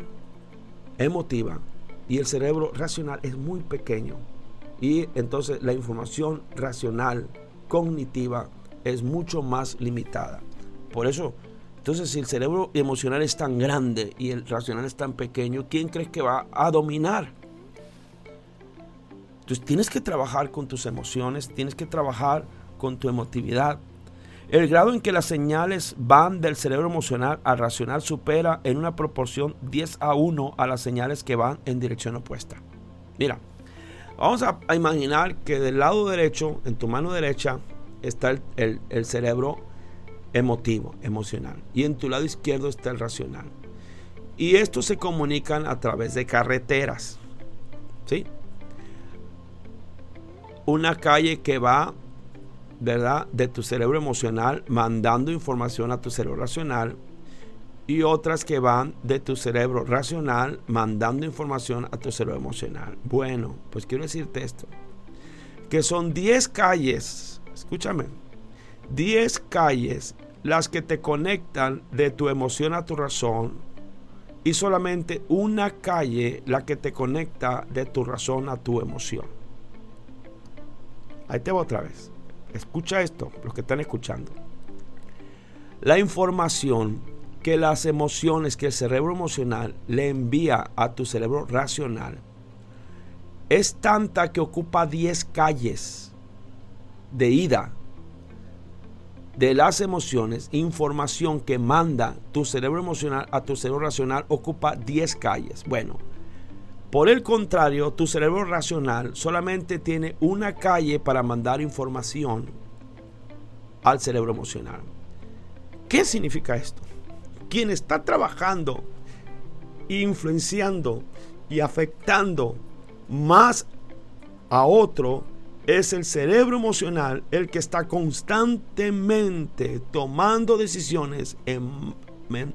emotiva, y el cerebro racional es muy pequeño. Y entonces la información racional, cognitiva, es mucho más limitada. Por eso entonces, si el cerebro emocional es tan grande y el racional es tan pequeño, ¿quién crees que va a dominar? Entonces, tienes que trabajar con tus emociones, tienes que trabajar con tu emotividad. El grado en que las señales van del cerebro emocional al racional supera en una proporción 10 a 1 a las señales que van en dirección opuesta. Mira, vamos a, imaginar que del lado derecho, en tu mano derecha, está el, el cerebro emotivo, emocional. Y en tu lado izquierdo está el racional. Y estos se comunican a través de carreteras. ¿Sí? Una calle que va, ¿verdad? De tu cerebro emocional mandando información a tu cerebro racional. Y otras que van de tu cerebro racional mandando información a tu cerebro emocional. Bueno, pues quiero decirte esto. Que son 10 calles, escúchame, 10 calles las que te conectan de tu emoción a tu razón y solamente una calle la que te conecta de tu razón a tu emoción. Ahí te voy otra vez. Escucha esto, los que están escuchando. La información que las emociones, que el cerebro emocional le envía a tu cerebro racional es tanta que ocupa 10 calles de ida de las emociones, información que manda tu cerebro emocional a tu cerebro racional ocupa 10 calles. Bueno, por el contrario, tu cerebro racional solamente tiene una calle para mandar información al cerebro emocional. ¿Qué significa esto? Quien está trabajando, influenciando y afectando más a otro es el cerebro emocional el que está constantemente tomando decisiones,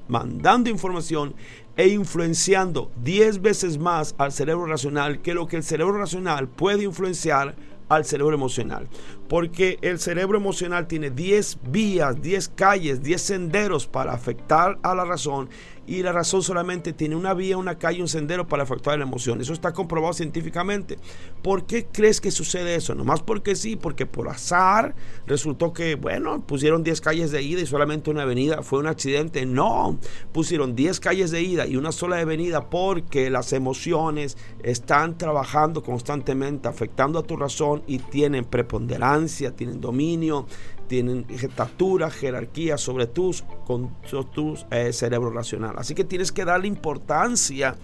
mandando información e influenciando 10 veces más al cerebro racional que lo que el cerebro racional puede influenciar al cerebro emocional. Porque el cerebro emocional tiene 10 vías, 10 calles, 10 senderos para afectar a la razón y la razón solamente tiene una vía, una calle, un sendero para afectar la emoción. Eso está comprobado científicamente. ¿Por qué crees que sucede eso? Nomás porque sí, porque por azar resultó que, bueno, pusieron 10 calles de ida y solamente una avenida. ¿Fue un accidente? No, pusieron 10 calles de ida y una sola avenida porque las emociones están trabajando constantemente, afectando a tu razón y tienen preponderancia, tienen dominio, tienen jetatura, jerarquía sobre tus, con, tu eh, cerebro racional. Así que tienes que darle importancia,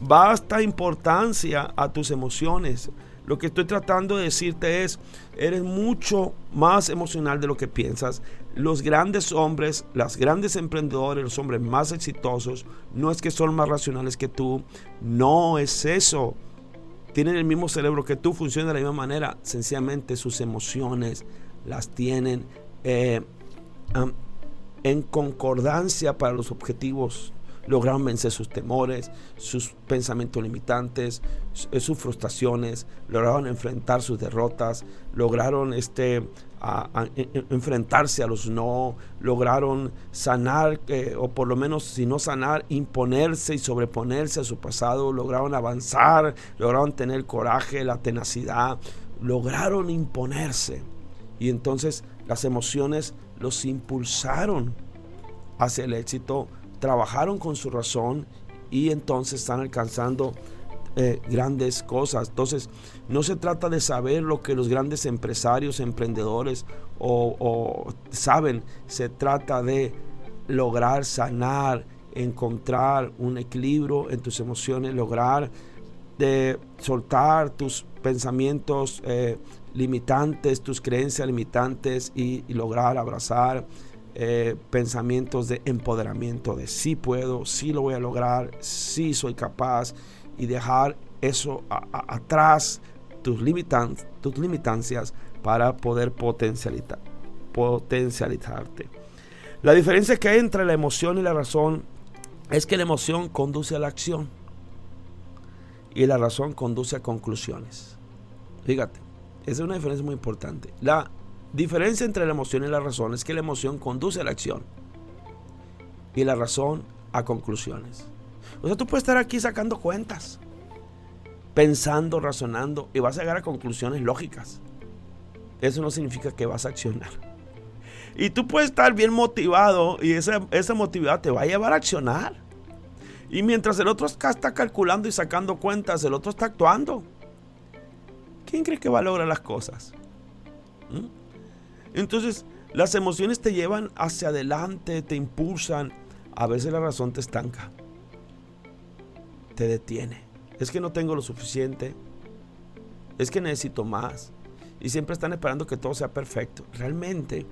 basta importancia a tus emociones. Lo que estoy tratando de decirte es, eres mucho más emocional de lo que piensas. Los grandes hombres, las grandes emprendedores, los hombres más exitosos, no es que son más racionales que tú, no es eso. Tienen el mismo cerebro que tú, funcionan de la misma manera. Sencillamente sus emociones las tienen eh, en concordancia para los objetivos. Lograron vencer sus temores, sus pensamientos limitantes, sus frustraciones, lograron enfrentar sus derrotas, lograron este, enfrentarse a los no, lograron sanar, eh, o por lo menos si no sanar, imponerse y sobreponerse a su pasado, lograron avanzar, lograron tener coraje, la tenacidad, lograron imponerse. Y entonces las emociones los impulsaron hacia el éxito, trabajaron con su razón y entonces están alcanzando eh, grandes cosas. Entonces, no se trata de saber lo que los grandes empresarios, emprendedores o, saben, se trata de lograr sanar, encontrar un equilibrio en tus emociones, lograr de soltar tus pensamientos eh, limitantes, tus creencias limitantes y, lograr abrazar eh, pensamientos de empoderamiento, de sí puedo, sí lo voy a lograr, sí soy capaz y dejar eso atrás, tus, limitan tus limitancias para poder potencializar, potencializarte. La diferencia que hay entre la emoción y la razón es que la emoción conduce a la acción y la razón conduce a conclusiones. Fíjate, esa es una diferencia muy importante. La diferencia entre la emoción y la razón es que la emoción conduce a la acción y la razón a conclusiones. O sea, tú puedes estar aquí sacando cuentas, pensando, razonando y vas a llegar a conclusiones lógicas. Eso no significa que vas a accionar. Y tú puedes estar bien motivado y esa, esa motividad te va a llevar a accionar. Y mientras el otro está calculando y sacando cuentas, el otro está actuando. ¿quién cree que va a lograr las cosas? ¿Mm? Entonces, las emociones te llevan hacia adelante, te impulsan. A veces la razón te estanca, te detiene. Es que no tengo lo suficiente, es que necesito más. Y siempre están esperando que todo sea perfecto. Realmente,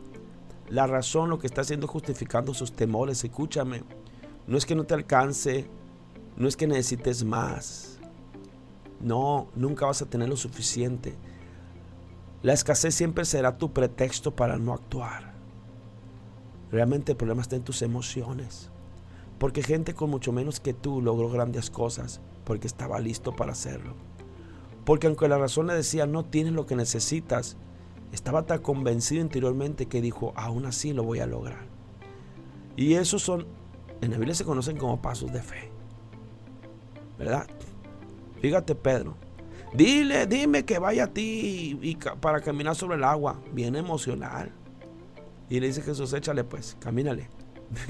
la razón lo que está haciendo justificando sus temores. Escúchame, no es que no te alcance, no es que necesites más no, nunca vas a tener lo suficiente. La escasez siempre será tu pretexto para no actuar. Realmente el problema está en tus emociones. Porque gente con mucho menos que tú logró grandes cosas porque estaba listo para hacerlo. Porque aunque la razón le decía no tienes lo que necesitas, estaba tan convencido interiormente que dijo aún así lo voy a lograr. Y esos son, en la Biblia se conocen como pasos de fe. ¿Verdad? Fíjate, Pedro. Dile, dime que vaya a ti y, para caminar sobre el agua. Bien emocional. Y le dice Jesús, échale pues, camínale.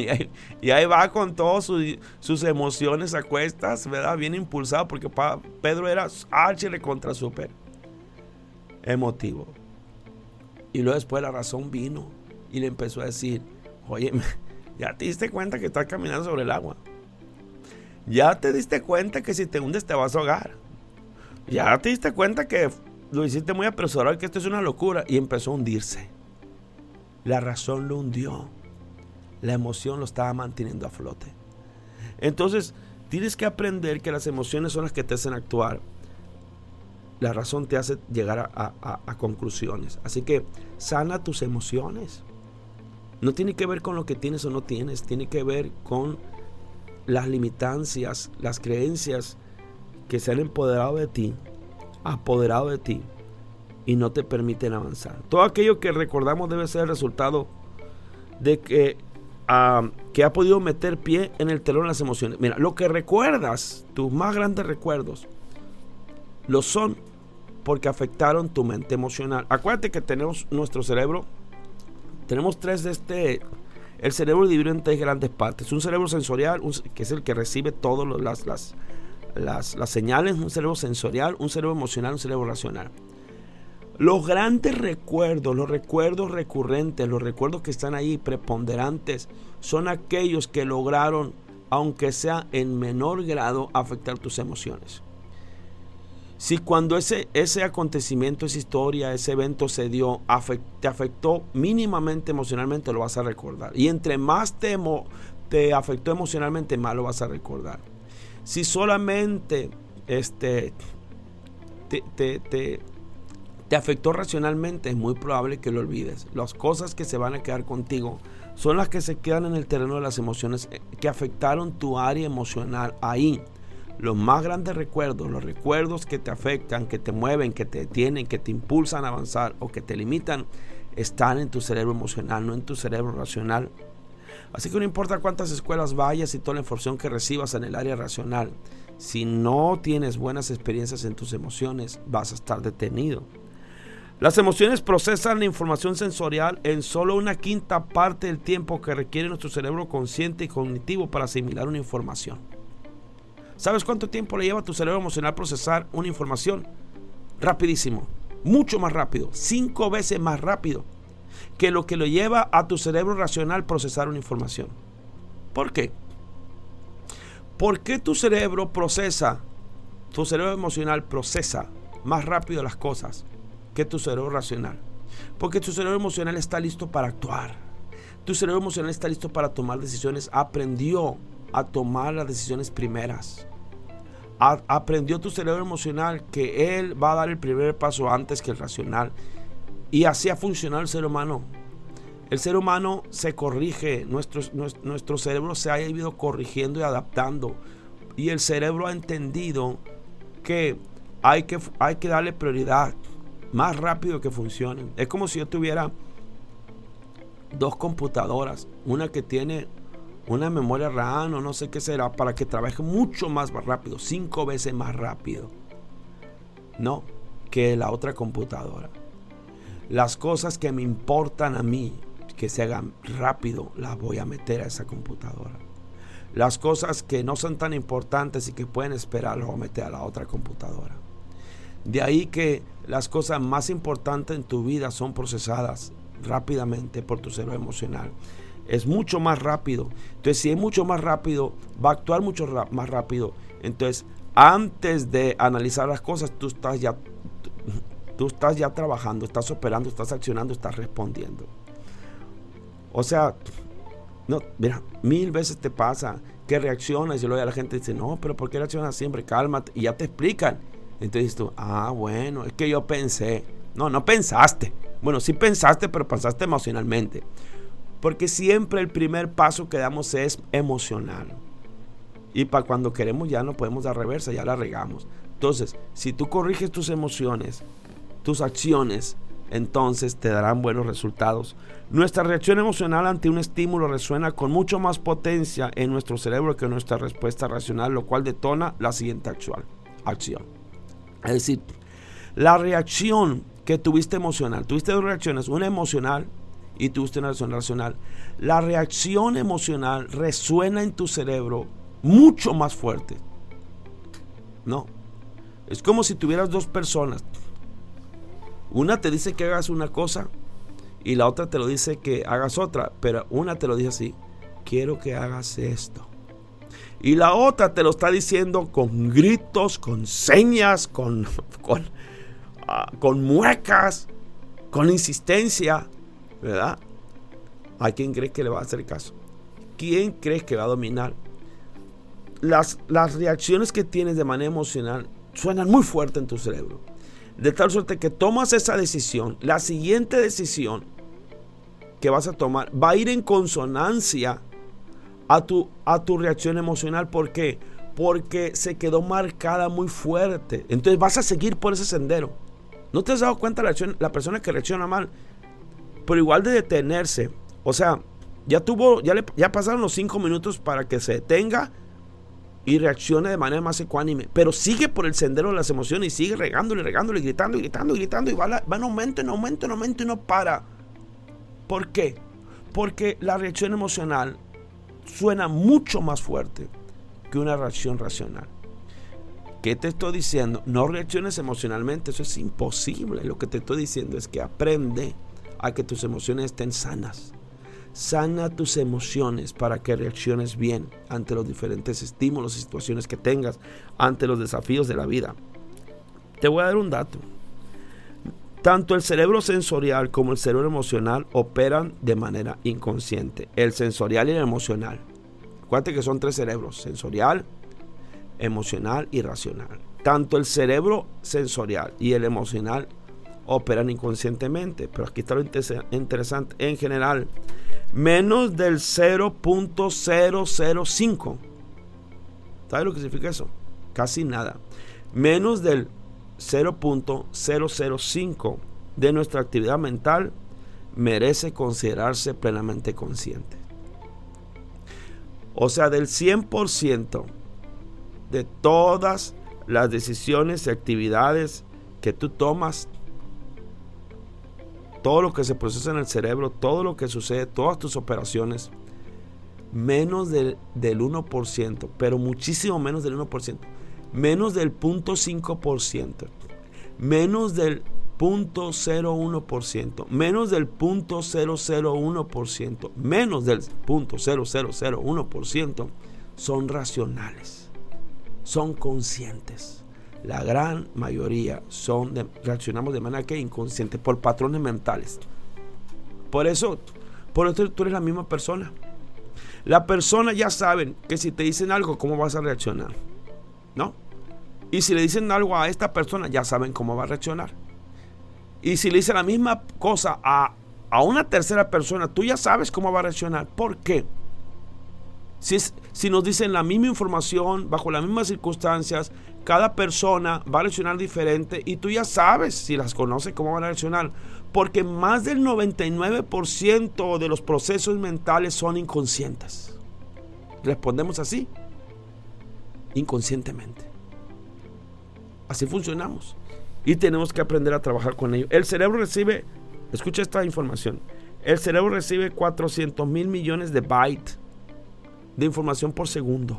Y ahí, va con todas sus, emociones a cuestas, ¿verdad? Bien impulsado, porque Pedro era áchele contra súper emotivo. Y luego después la razón vino y le empezó a decir, oye, ya te diste cuenta que estás caminando sobre el agua. Ya te diste cuenta que si te hundes te vas a ahogar. Ya te diste cuenta que lo hiciste muy apresurado que esto es una locura. Y empezó a hundirse. La razón lo hundió. La emoción lo estaba manteniendo a flote. Entonces, tienes que aprender que las emociones son las que te hacen actuar. La razón te hace llegar a, conclusiones. Así que sana tus emociones. No tiene que ver con lo que tienes o no tienes. Tiene que ver con las limitancias, las creencias que se han empoderado de ti, apoderado de ti y no te permiten avanzar. Todo aquello que recordamos debe ser el resultado de que, que ha podido meter pie en el telón de las emociones. Mira, lo que recuerdas, tus más grandes recuerdos, lo son porque afectaron tu mente emocional. Acuérdate que tenemos nuestro cerebro, tenemos tres de este el cerebro dividido en tres grandes partes. Un cerebro sensorial, que es el que recibe todas las, las, las señales, un cerebro sensorial, un cerebro emocional, un cerebro racional. Los grandes recuerdos, los recuerdos recurrentes, los recuerdos que están ahí preponderantes, son aquellos que lograron, aunque sea en menor grado, afectar tus emociones. Si cuando ese, ese acontecimiento, esa historia, ese evento se dio, te afectó mínimamente emocionalmente, lo vas a recordar. Y entre más te, te afectó emocionalmente, más lo vas a recordar. Si solamente este, te, te, te afectó racionalmente, es muy probable que lo olvides. Las cosas que se van a quedar contigo son las que se quedan en el terreno de las emociones eh, que afectaron tu área emocional ahí los más grandes recuerdos, los recuerdos que te afectan, que te mueven, que te detienen, que te impulsan a avanzar o que te limitan, están en tu cerebro emocional, no en tu cerebro racional. Así que no importa cuántas escuelas vayas y toda la información que recibas en el área racional, si no tienes buenas experiencias en tus emociones, vas a estar detenido. Las emociones procesan la información sensorial en solo una quinta parte del tiempo que requiere nuestro cerebro consciente y cognitivo para asimilar una información. ¿Sabes cuánto tiempo le lleva a tu cerebro emocional procesar una información? Rapidísimo, mucho más rápido, cinco veces más rápido que lo que lo lleva a tu cerebro racional procesar una información. ¿Por qué? ¿Por qué tu cerebro procesa, tu cerebro emocional procesa más rápido las cosas que tu cerebro racional? Porque tu cerebro emocional está listo para actuar. Tu cerebro emocional está listo para tomar decisiones. Aprendió a tomar las decisiones primeras aprendió tu cerebro emocional que él va a dar el primer paso antes que el racional. Y así ha funcionado el ser humano. El ser humano se corrige, nuestro, nuestro cerebro se ha ido corrigiendo y adaptando. Y el cerebro ha entendido que hay que, hay que darle prioridad más rápido que funcionen. Es como si yo tuviera dos computadoras, una que tiene una memoria RAM o no sé qué será para que trabaje mucho más rápido, cinco veces más rápido. No, que la otra computadora. Las cosas que me importan a mí, que se hagan rápido, las voy a meter a esa computadora. Las cosas que no son tan importantes y que pueden esperar, las voy a meter a la otra computadora. De ahí que las cosas más importantes en tu vida son procesadas rápidamente por tu cerebro emocional es mucho más rápido. Entonces, si es mucho más rápido, va a actuar mucho más rápido. Entonces, antes de analizar las cosas, tú estás ya tú, estás ya trabajando, estás operando, estás accionando, estás respondiendo. O sea, no, mira, mil veces te pasa que reaccionas y luego la gente dice, no, pero ¿por qué reaccionas siempre? Cálmate. Y ya te explican. Entonces tú, ah, bueno, es que yo pensé. No, no pensaste. Bueno, sí pensaste, pero pensaste emocionalmente. Porque siempre el primer paso que damos es emocional. Y para cuando queremos ya no podemos dar reversa, ya la regamos. Entonces, si tú corriges tus emociones, tus acciones, entonces te darán buenos resultados. Nuestra reacción emocional ante un estímulo resuena con mucho más potencia en nuestro cerebro que nuestra respuesta racional, lo cual detona la siguiente acción. acción. Es decir, la reacción que tuviste emocional, tuviste dos reacciones, una emocional y usted una reacción racional, la reacción emocional resuena en tu cerebro mucho más fuerte. No. Es como si tuvieras dos personas. Una te dice que hagas una cosa y la otra te lo dice que hagas otra, pero una te lo dice así, quiero que hagas esto. Y la otra te lo está diciendo con gritos, con señas, con, con, ah, con muecas, con insistencia, ¿verdad? ¿A quién crees que le va a hacer caso? ¿Quién crees que va a dominar? Las, las reacciones que tienes de manera emocional suenan muy fuerte en tu cerebro. De tal suerte que tomas esa decisión, la siguiente decisión que vas a tomar va a ir en consonancia a tu, a tu reacción emocional. ¿Por qué? Porque se quedó marcada muy fuerte. Entonces vas a seguir por ese sendero. ¿No te has dado cuenta la, la persona que reacciona mal? Pero igual de detenerse. O sea, ya tuvo, ya, le, ya pasaron los cinco minutos para que se detenga y reaccione de manera más ecuánime. Pero sigue por el sendero de las emociones y sigue regándole, regándole, gritando, gritando, gritando. Y va, va en aumento, en aumento, en aumento y no para. ¿Por qué? Porque la reacción emocional suena mucho más fuerte que una reacción racional. ¿Qué te estoy diciendo? No reacciones emocionalmente, eso es imposible. Lo que te estoy diciendo es que aprende a que tus emociones estén sanas. Sana tus emociones para que reacciones bien ante los diferentes estímulos y situaciones que tengas, ante los desafíos de la vida. Te voy a dar un dato. Tanto el cerebro sensorial como el cerebro emocional operan de manera inconsciente. El sensorial y el emocional. Acuérdate que son tres cerebros, sensorial, emocional y racional. Tanto el cerebro sensorial y el emocional operan inconscientemente. Pero aquí está lo interesante. En general, menos del 0.005. ¿Sabes lo que significa eso? Casi nada. Menos del 0.005 de nuestra actividad mental merece considerarse plenamente consciente. O sea, del 100% de todas las decisiones y actividades que tú tomas todo lo que se procesa en el cerebro, todo lo que sucede, todas tus operaciones, menos del, 1%, pero muchísimo menos del 1%, menos del 0.5%, menos del 0.01%, menos del 0.001%, menos del 0.0001% son racionales, son conscientes la gran mayoría son reaccionamos de manera que inconsciente por patrones mentales. Por eso, por eso tú eres la misma persona. La persona ya saben que si te dicen algo, ¿cómo vas a reaccionar? ¿No? Y si le dicen algo a esta persona, ya saben cómo va a reaccionar. Y si le dicen la misma cosa a, a una tercera persona, tú ya sabes cómo va a reaccionar. ¿Por qué? Si, si nos dicen la misma información, bajo las mismas circunstancias, cada persona va a reaccionar diferente y tú ya sabes, si las conoces, cómo van a reaccionar. Porque más del 99% de los procesos mentales son inconscientes. Respondemos así, inconscientemente. Así funcionamos. Y tenemos que aprender a trabajar con ello. El cerebro recibe, escucha esta información, el cerebro recibe 400 mil millones de bytes de información por segundo.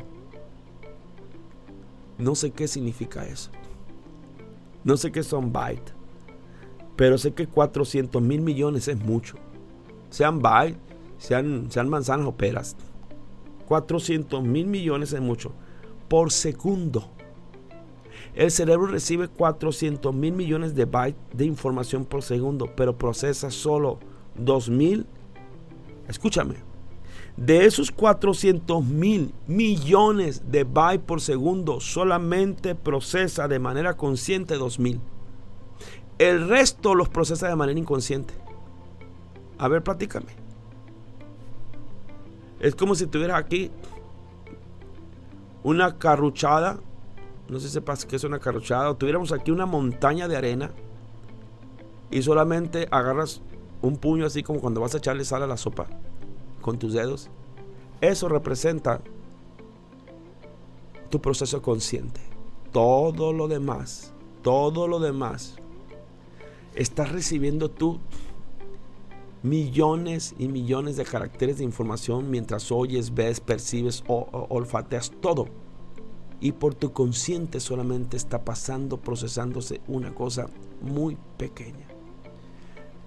No sé qué significa eso. No sé qué son bytes. Pero sé que 400 mil millones es mucho. Sean bytes, sean, sean manzanas o peras. 400 mil millones es mucho. Por segundo. El cerebro recibe 400 mil millones de bytes de información por segundo, pero procesa solo 2 mil. Escúchame, de esos 400 mil millones de bytes por segundo, solamente procesa de manera consciente 2000. El resto los procesa de manera inconsciente. A ver, platícame. Es como si tuvieras aquí una carruchada. No sé si sepas qué es una carruchada. O tuviéramos aquí una montaña de arena. Y solamente agarras un puño así como cuando vas a echarle sal a la sopa con tus dedos, eso representa tu proceso consciente. Todo lo demás, todo lo demás, estás recibiendo tú millones y millones de caracteres de información mientras oyes, ves, percibes o, olfateas todo. Y por tu consciente solamente está pasando, procesándose una cosa muy pequeña.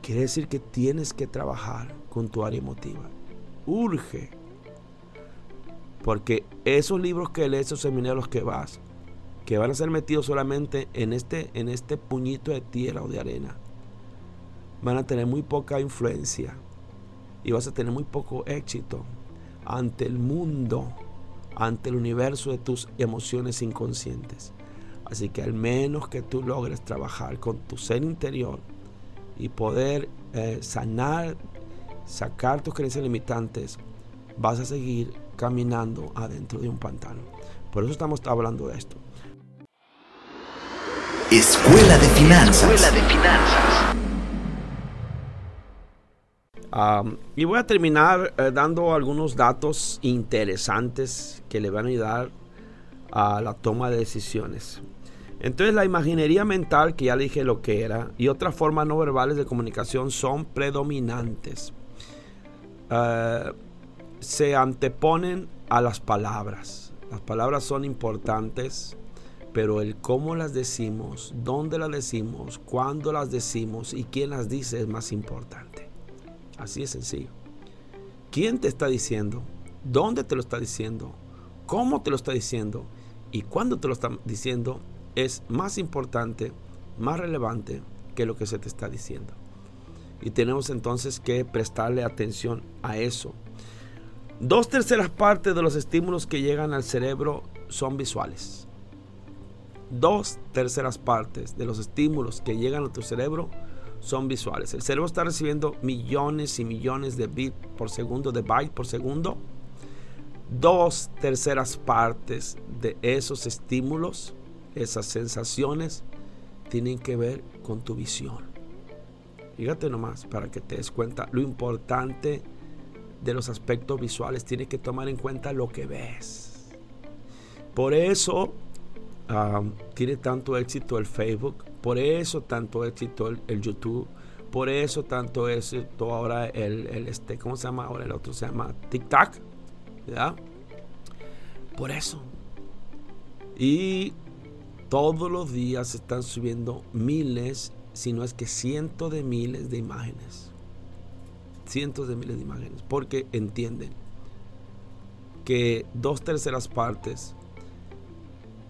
quiere decir que tienes que trabajar con tu área emotiva. Urge. Porque esos libros que lees, esos seminarios que vas, que van a ser metidos solamente en este, en este puñito de tierra o de arena, van a tener muy poca influencia y vas a tener muy poco éxito ante el mundo, ante el universo de tus emociones inconscientes. Así que al menos que tú logres trabajar con tu ser interior y poder eh, sanar, sacar tus creencias limitantes, vas a seguir caminando adentro de un pantano. Por eso estamos hablando de esto. Escuela de Finanzas. Escuela de Finanzas. Y voy a terminar eh, dando algunos datos interesantes que le van a ayudar a la toma de decisiones. Entonces la imaginería mental, que ya dije lo que era, y otras formas no verbales de comunicación son predominantes. Eh, se anteponen a las palabras. Las palabras son importantes, pero el cómo las decimos, dónde las decimos, cuándo las decimos y quién las dice es más importante. Así es sencillo. ¿Quién te está diciendo? ¿Dónde te lo está diciendo? ¿Cómo te lo está diciendo? ¿Y cuándo te lo está diciendo? es más importante, más relevante que lo que se te está diciendo. Y tenemos entonces que prestarle atención a eso. Dos terceras partes de los estímulos que llegan al cerebro son visuales. Dos terceras partes de los estímulos que llegan a tu cerebro son visuales. El cerebro está recibiendo millones y millones de bits por segundo, de bytes por segundo. Dos terceras partes de esos estímulos esas sensaciones tienen que ver con tu visión. Fíjate nomás para que te des cuenta lo importante de los aspectos visuales. Tienes que tomar en cuenta lo que ves. Por eso tiene tanto éxito el Facebook, por eso tanto éxito el, YouTube, por eso tanto éxito ahora el, el, este, ¿cómo se llama? Ahora el otro se llama TikTok, ¿ya? Por eso. Y todos los días están subiendo miles, si no es que cientos de miles de imágenes. Cientos de miles de imágenes. Porque entienden que dos terceras partes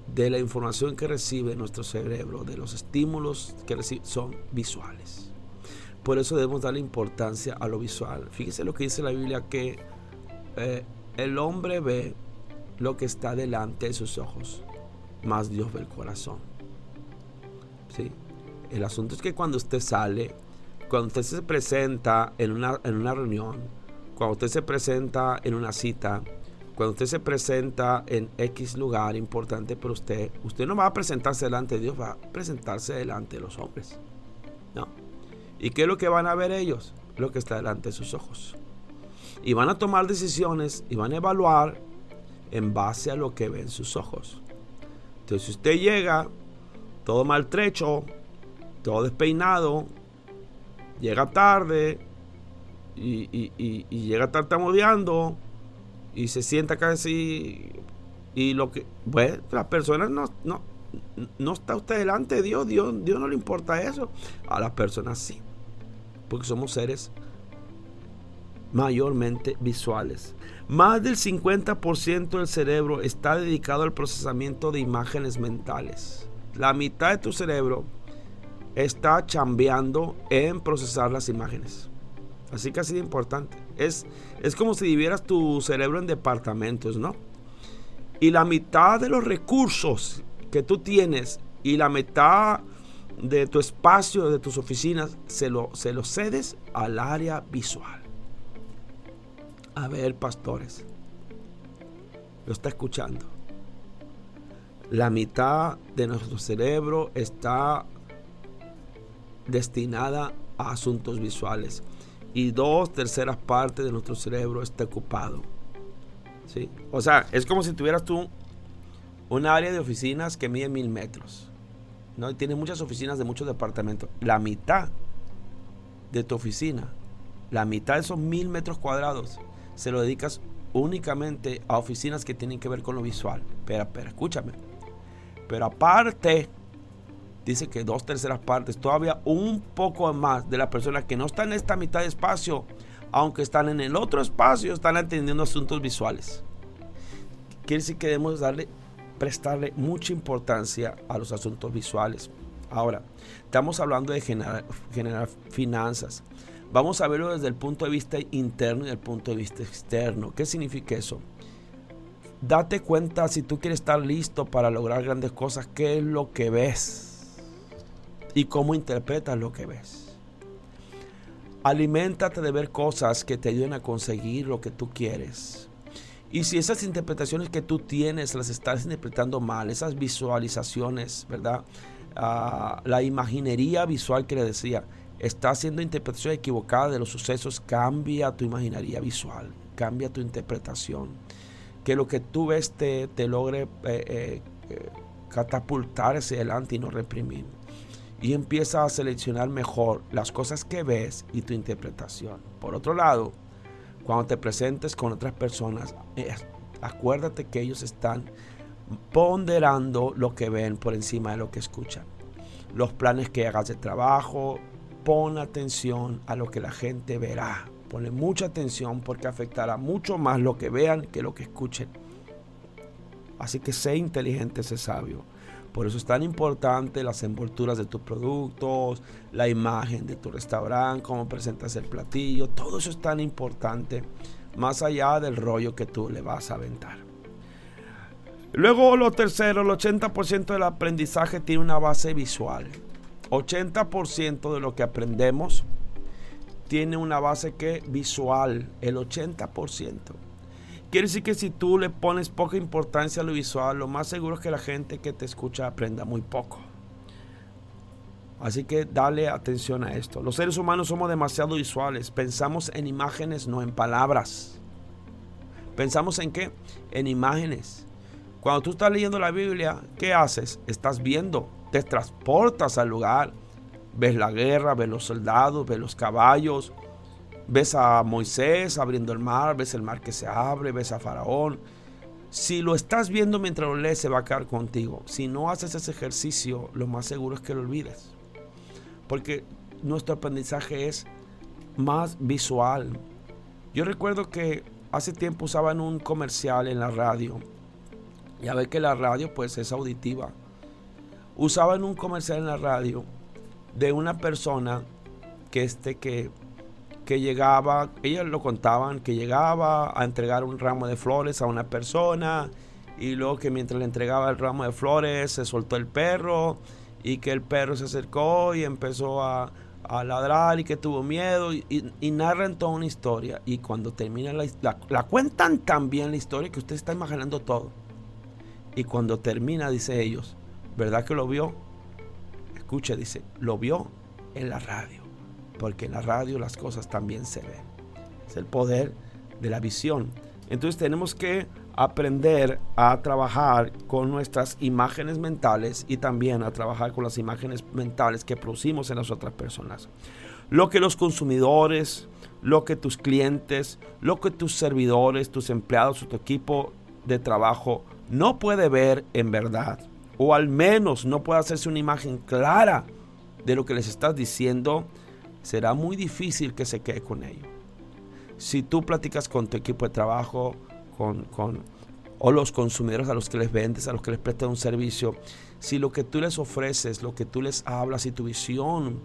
de la información que recibe nuestro cerebro, de los estímulos que recibe, son visuales. Por eso debemos darle importancia a lo visual. Fíjese lo que dice la Biblia, que eh, el hombre ve lo que está delante de sus ojos más Dios ve el corazón. ¿Sí? El asunto es que cuando usted sale, cuando usted se presenta en una, en una reunión, cuando usted se presenta en una cita, cuando usted se presenta en X lugar importante para usted, usted no va a presentarse delante de Dios, va a presentarse delante de los hombres. ¿No? ¿Y qué es lo que van a ver ellos? Lo que está delante de sus ojos. Y van a tomar decisiones y van a evaluar en base a lo que ven sus ojos. Entonces, si usted llega todo maltrecho, todo despeinado, llega tarde y, y, llega tartamudeando y se sienta casi y lo que pues las personas no, no, no está usted delante de Dios, Dios Dios no le importa eso a las personas sí porque somos seres mayormente visuales más del 50% del cerebro está dedicado al procesamiento de imágenes mentales. La mitad de tu cerebro está chambeando en procesar las imágenes. Así que así de importante. Es, es como si dividieras tu cerebro en departamentos, ¿no? Y la mitad de los recursos que tú tienes y la mitad de tu espacio, de tus oficinas, se lo, se lo cedes al área visual. A ver, pastores, lo está escuchando. La mitad de nuestro cerebro está destinada a asuntos visuales y dos terceras partes de nuestro cerebro está ocupado. ¿Sí? O sea, es como si tuvieras tú un área de oficinas que mide mil metros. ¿no? Y tienes muchas oficinas de muchos departamentos. La mitad de tu oficina, la mitad de esos mil metros cuadrados se lo dedicas únicamente a oficinas que tienen que ver con lo visual. Pero, pero escúchame. Pero aparte dice que dos terceras partes, todavía un poco más de las personas que no están en esta mitad de espacio, aunque están en el otro espacio, están atendiendo asuntos visuales. Quiere decir que debemos darle, prestarle mucha importancia a los asuntos visuales. Ahora, estamos hablando de generar, finanzas. Vamos a verlo desde el punto de vista interno y el punto de vista externo. ¿Qué significa eso? Date cuenta si tú quieres estar listo para lograr grandes cosas, qué es lo que ves y cómo interpretas lo que ves. Aliméntate de ver cosas que te ayuden a conseguir lo que tú quieres. Y si esas interpretaciones que tú tienes las estás interpretando mal, esas visualizaciones, ¿verdad? Ah, la imaginería visual que le decía, está haciendo interpretación equivocada de los sucesos, cambia tu imaginería visual, cambia tu interpretación que lo que tú ves te, logre eh, eh, eh, catapultar hacia adelante y no reprimir. Y empieza a seleccionar mejor las cosas que ves y tu interpretación. Por otro lado, cuando te presentes con otras personas, acuérdate que ellos están ponderando lo que ven por encima de lo que escuchan. Los planes que hagas de trabajo, pon atención a lo que la gente verá Ponle mucha atención porque afectará mucho más lo que vean que lo que escuchen. Así que sé inteligente, sé sabio. Por eso es tan importante las envolturas de tus productos, la imagen de tu restaurante, cómo presentas el platillo. Todo eso es tan importante, más allá del rollo que tú le vas a aventar. Luego lo tercero, el 80% del aprendizaje tiene una base visual. 80% de lo que aprendemos tiene una base que visual, el 80%. Quiere decir que si tú le pones poca importancia a lo visual, lo más seguro es que la gente que te escucha aprenda muy poco. Así que dale atención a esto. Los seres humanos somos demasiado visuales. Pensamos en imágenes, no en palabras. ¿Pensamos en qué? En imágenes. Cuando tú estás leyendo la Biblia, ¿qué haces? Estás viendo, te transportas al lugar Ves la guerra, ves los soldados, ves los caballos, ves a Moisés abriendo el mar, ves el mar que se abre, ves a Faraón. Si lo estás viendo mientras lo lees, se va a quedar contigo. Si no haces ese ejercicio, lo más seguro es que lo olvides. Porque nuestro aprendizaje es más visual. Yo recuerdo que hace tiempo usaban un comercial en la radio. Ya ve que la radio pues es auditiva. Usaban un comercial en la radio de una persona que este que que llegaba, ellos lo contaban, que llegaba a entregar un ramo de flores a una persona y luego que mientras le entregaba el ramo de flores se soltó el perro y que el perro se acercó y empezó a, ladrar y que tuvo miedo y, narran toda una historia. Y cuando termina la, la, la cuentan tan bien la historia que usted está imaginando todo. Y cuando termina dice ellos, ¿verdad que lo vio? escucha, dice, lo vio en la radio, porque en la radio las cosas también se ven. Es el poder de la visión. Entonces tenemos que aprender a trabajar con nuestras imágenes mentales y también a trabajar con las imágenes mentales que producimos en las otras personas. Lo que los consumidores, lo que tus clientes, lo que tus servidores, tus empleados, tu equipo de trabajo no puede ver en verdad o al menos no puede hacerse una imagen clara de lo que les estás diciendo, será muy difícil que se quede con ello. Si tú platicas con tu equipo de trabajo, con, o los consumidores a los que les vendes, a los que les prestas un servicio, si lo que tú les ofreces, lo que tú les hablas y tu visión,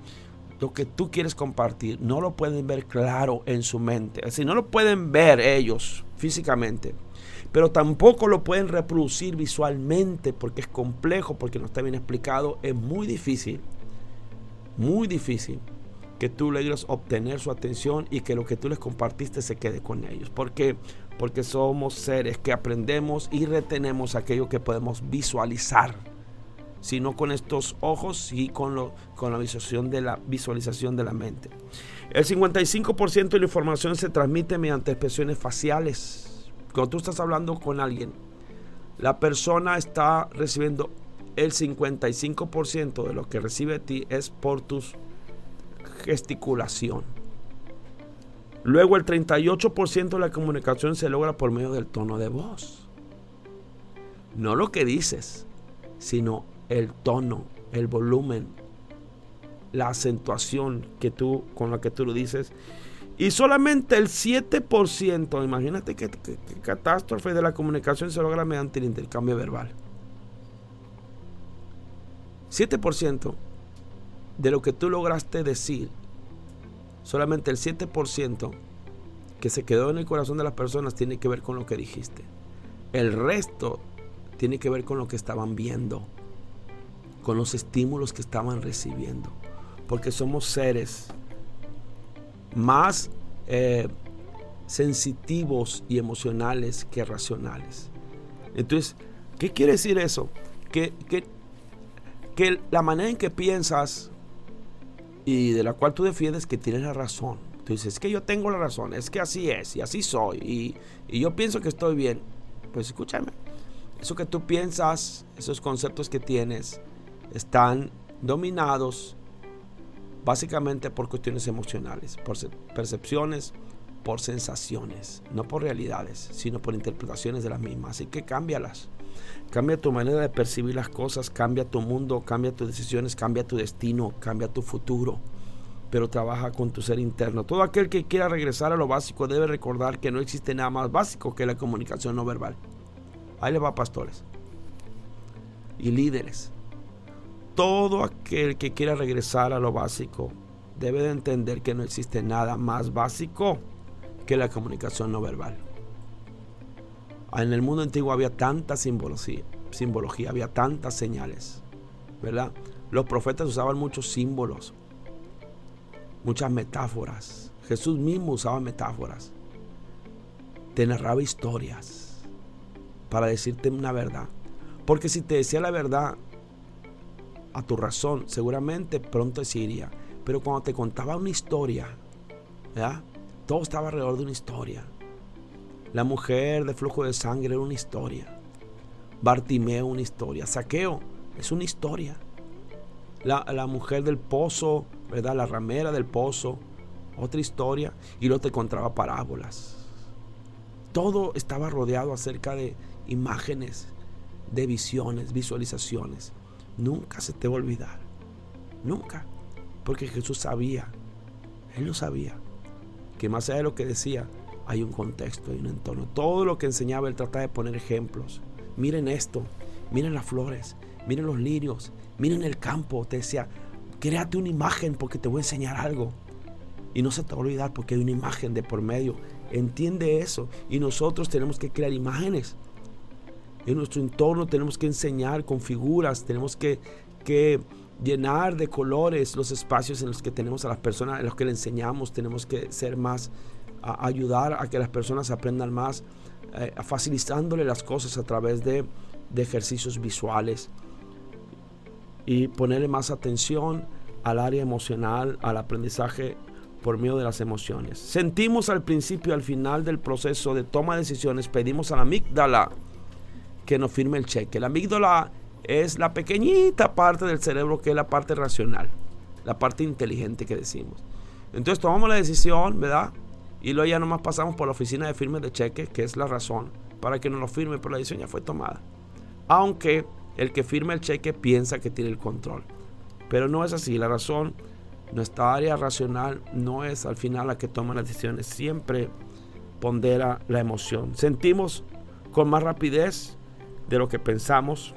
lo que tú quieres compartir, no lo pueden ver claro en su mente, si no lo pueden ver ellos físicamente, pero tampoco lo pueden reproducir visualmente porque es complejo, porque no está bien explicado, es muy difícil, muy difícil que tú logres obtener su atención y que lo que tú les compartiste se quede con ellos. ¿Por qué? Porque somos seres que aprendemos y retenemos aquello que podemos visualizar. Si no con estos ojos, y con, lo, con la visualización de la visualización de la mente. El 55% de la información se transmite mediante expresiones faciales cuando tú estás hablando con alguien, la persona está recibiendo el 55% de lo que recibe de ti es por tu gesticulación. Luego el 38% de la comunicación se logra por medio del tono de voz. No lo que dices, sino el tono el volumen, la acentuación que tú, con la que tú lo dices. Y solamente el 7%, imagínate qué, catástrofe de la comunicación se logra mediante el intercambio verbal. 7% de lo que tú lograste decir, solamente el 7% que se quedó en el corazón de las personas tiene que ver con lo que dijiste. El resto tiene que ver con lo que estaban viendo, con los estímulos que estaban recibiendo. Porque somos seres más eh, sensitivos y emocionales que racionales. Entonces, ¿qué quiere decir eso? Que, que, que la manera en que piensas y de la cual tú defiendes que tienes la razón. Tú dices, es que yo tengo la razón, es que así es y así soy y, y yo pienso que estoy bien. Pues escúchame, eso que tú piensas, esos conceptos que tienes, están dominados básicamente por cuestiones emocionales, por percepciones, por sensaciones, no por realidades, sino por interpretaciones de las mismas. Así que cámbialas. Cambia tu manera de percibir las cosas, cambia tu mundo, cambia tus decisiones, cambia tu destino, cambia tu futuro. Pero trabaja con tu ser interno. Todo aquel que quiera regresar a lo básico debe recordar que no existe nada más básico que la comunicación no verbal. Ahí le va pastores y líderes todo aquel que quiera regresar a lo básico debe de entender que no existe nada más básico que la comunicación no verbal. En el mundo antiguo había tanta simbología, simbología, había tantas señales, ¿verdad? Los profetas usaban muchos símbolos, muchas metáforas. Jesús mismo usaba metáforas. Te narraba historias para decirte una verdad. Porque si te decía la verdad, a tu razón, seguramente pronto se iría. Pero cuando te contaba una historia, todo estaba alrededor de una historia. La mujer de flujo de sangre era una historia. Bartimeo una historia. Saqueo es una historia. La, la, mujer del pozo, ¿verdad? La ramera del pozo, otra historia. Y luego te contaba parábolas. Todo estaba rodeado acerca de imágenes, de visiones, visualizaciones nunca se te va a olvidar. Nunca. Porque Jesús sabía, Él lo sabía, que más allá de lo que decía, hay un contexto, hay un entorno. Todo lo que enseñaba, Él trataba de poner ejemplos. Miren esto, miren las flores, miren los lirios, miren el campo. Te decía, créate una imagen porque te voy a enseñar algo. Y no se te va a olvidar porque hay una imagen de por medio. Entiende eso. Y nosotros tenemos que crear imágenes en nuestro entorno tenemos que enseñar con figuras, tenemos que, llenar de colores los espacios en los que tenemos a las personas, en los que le enseñamos, tenemos que ser más, ayudar a que las personas aprendan más, eh, facilitándole las cosas a través de, ejercicios visuales y ponerle más atención al área emocional, al aprendizaje por medio de las emociones. Sentimos al principio al final del proceso de toma de decisiones, pedimos a la amígdala que nos firme el cheque. La amígdala es la pequeñita parte del cerebro que es la parte racional, la parte inteligente que decimos. Entonces tomamos la decisión, ¿verdad? Y luego ya nomás pasamos por la oficina de firme de cheque, que es la razón, para que nos lo firme, pero la decisión ya fue tomada. Aunque el que firme el cheque piensa que tiene el control. Pero no es así, la razón, nuestra área racional no es al final la que toma las decisiones, siempre pondera la emoción. Sentimos con más rapidez de lo que pensamos.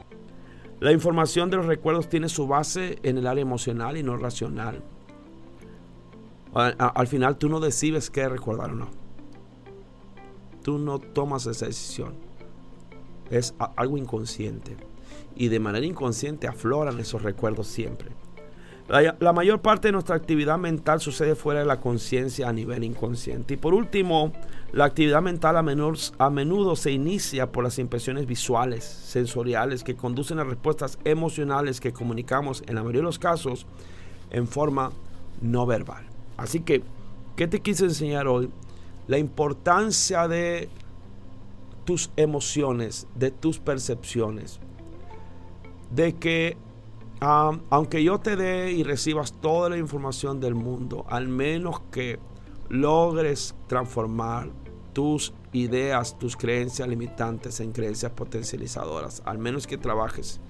La información de los recuerdos tiene su base en el área emocional y no racional. Al, final tú no decides qué recordar o no. Tú no tomas esa decisión. Es algo inconsciente. Y de manera inconsciente afloran esos recuerdos siempre. La, mayor parte de nuestra actividad mental sucede fuera de la conciencia a nivel inconsciente. Y por último, la actividad mental a a menudo se inicia por las impresiones visuales, sensoriales, que conducen a respuestas emocionales que comunicamos en la mayoría de los casos en forma no verbal. Así que, ¿qué te quise enseñar hoy? La importancia de tus emociones, de tus percepciones, de que aunque yo te dé y recibas toda la información del mundo, al menos que logres transformar tus ideas, tus creencias limitantes en creencias potencializadoras, al menos que trabajes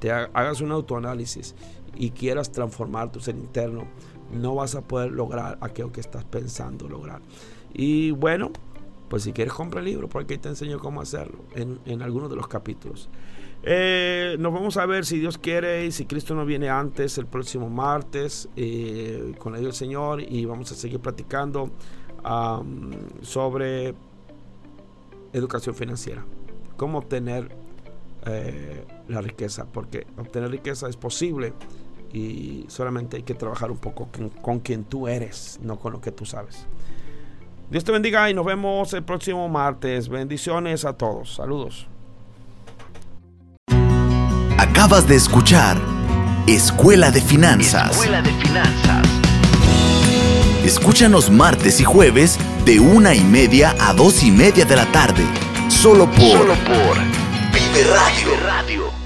te hagas un autoanálisis y quieras transformar tu ser interno, no vas a poder lograr aquello que estás pensando lograr. Y bueno, pues si quieres compra el libro, porque ahí te enseño cómo hacerlo en, en algunos de los capítulos. Eh, nos vamos a ver si Dios quiere y si Cristo no viene antes el próximo martes eh, con el Señor y vamos a seguir platicando sobre educación financiera, cómo obtener eh, la riqueza, porque obtener riqueza es posible y solamente hay que trabajar un poco con quien tú eres, no con lo que tú sabes. Dios te bendiga y nos vemos el próximo martes. Bendiciones a todos. Saludos. Acabas de escuchar Escuela de Finanzas. Escuela de Finanzas. Escúchanos martes y jueves de una y media a dos y media de la tarde. Solo por, Solo por Radio. Radio.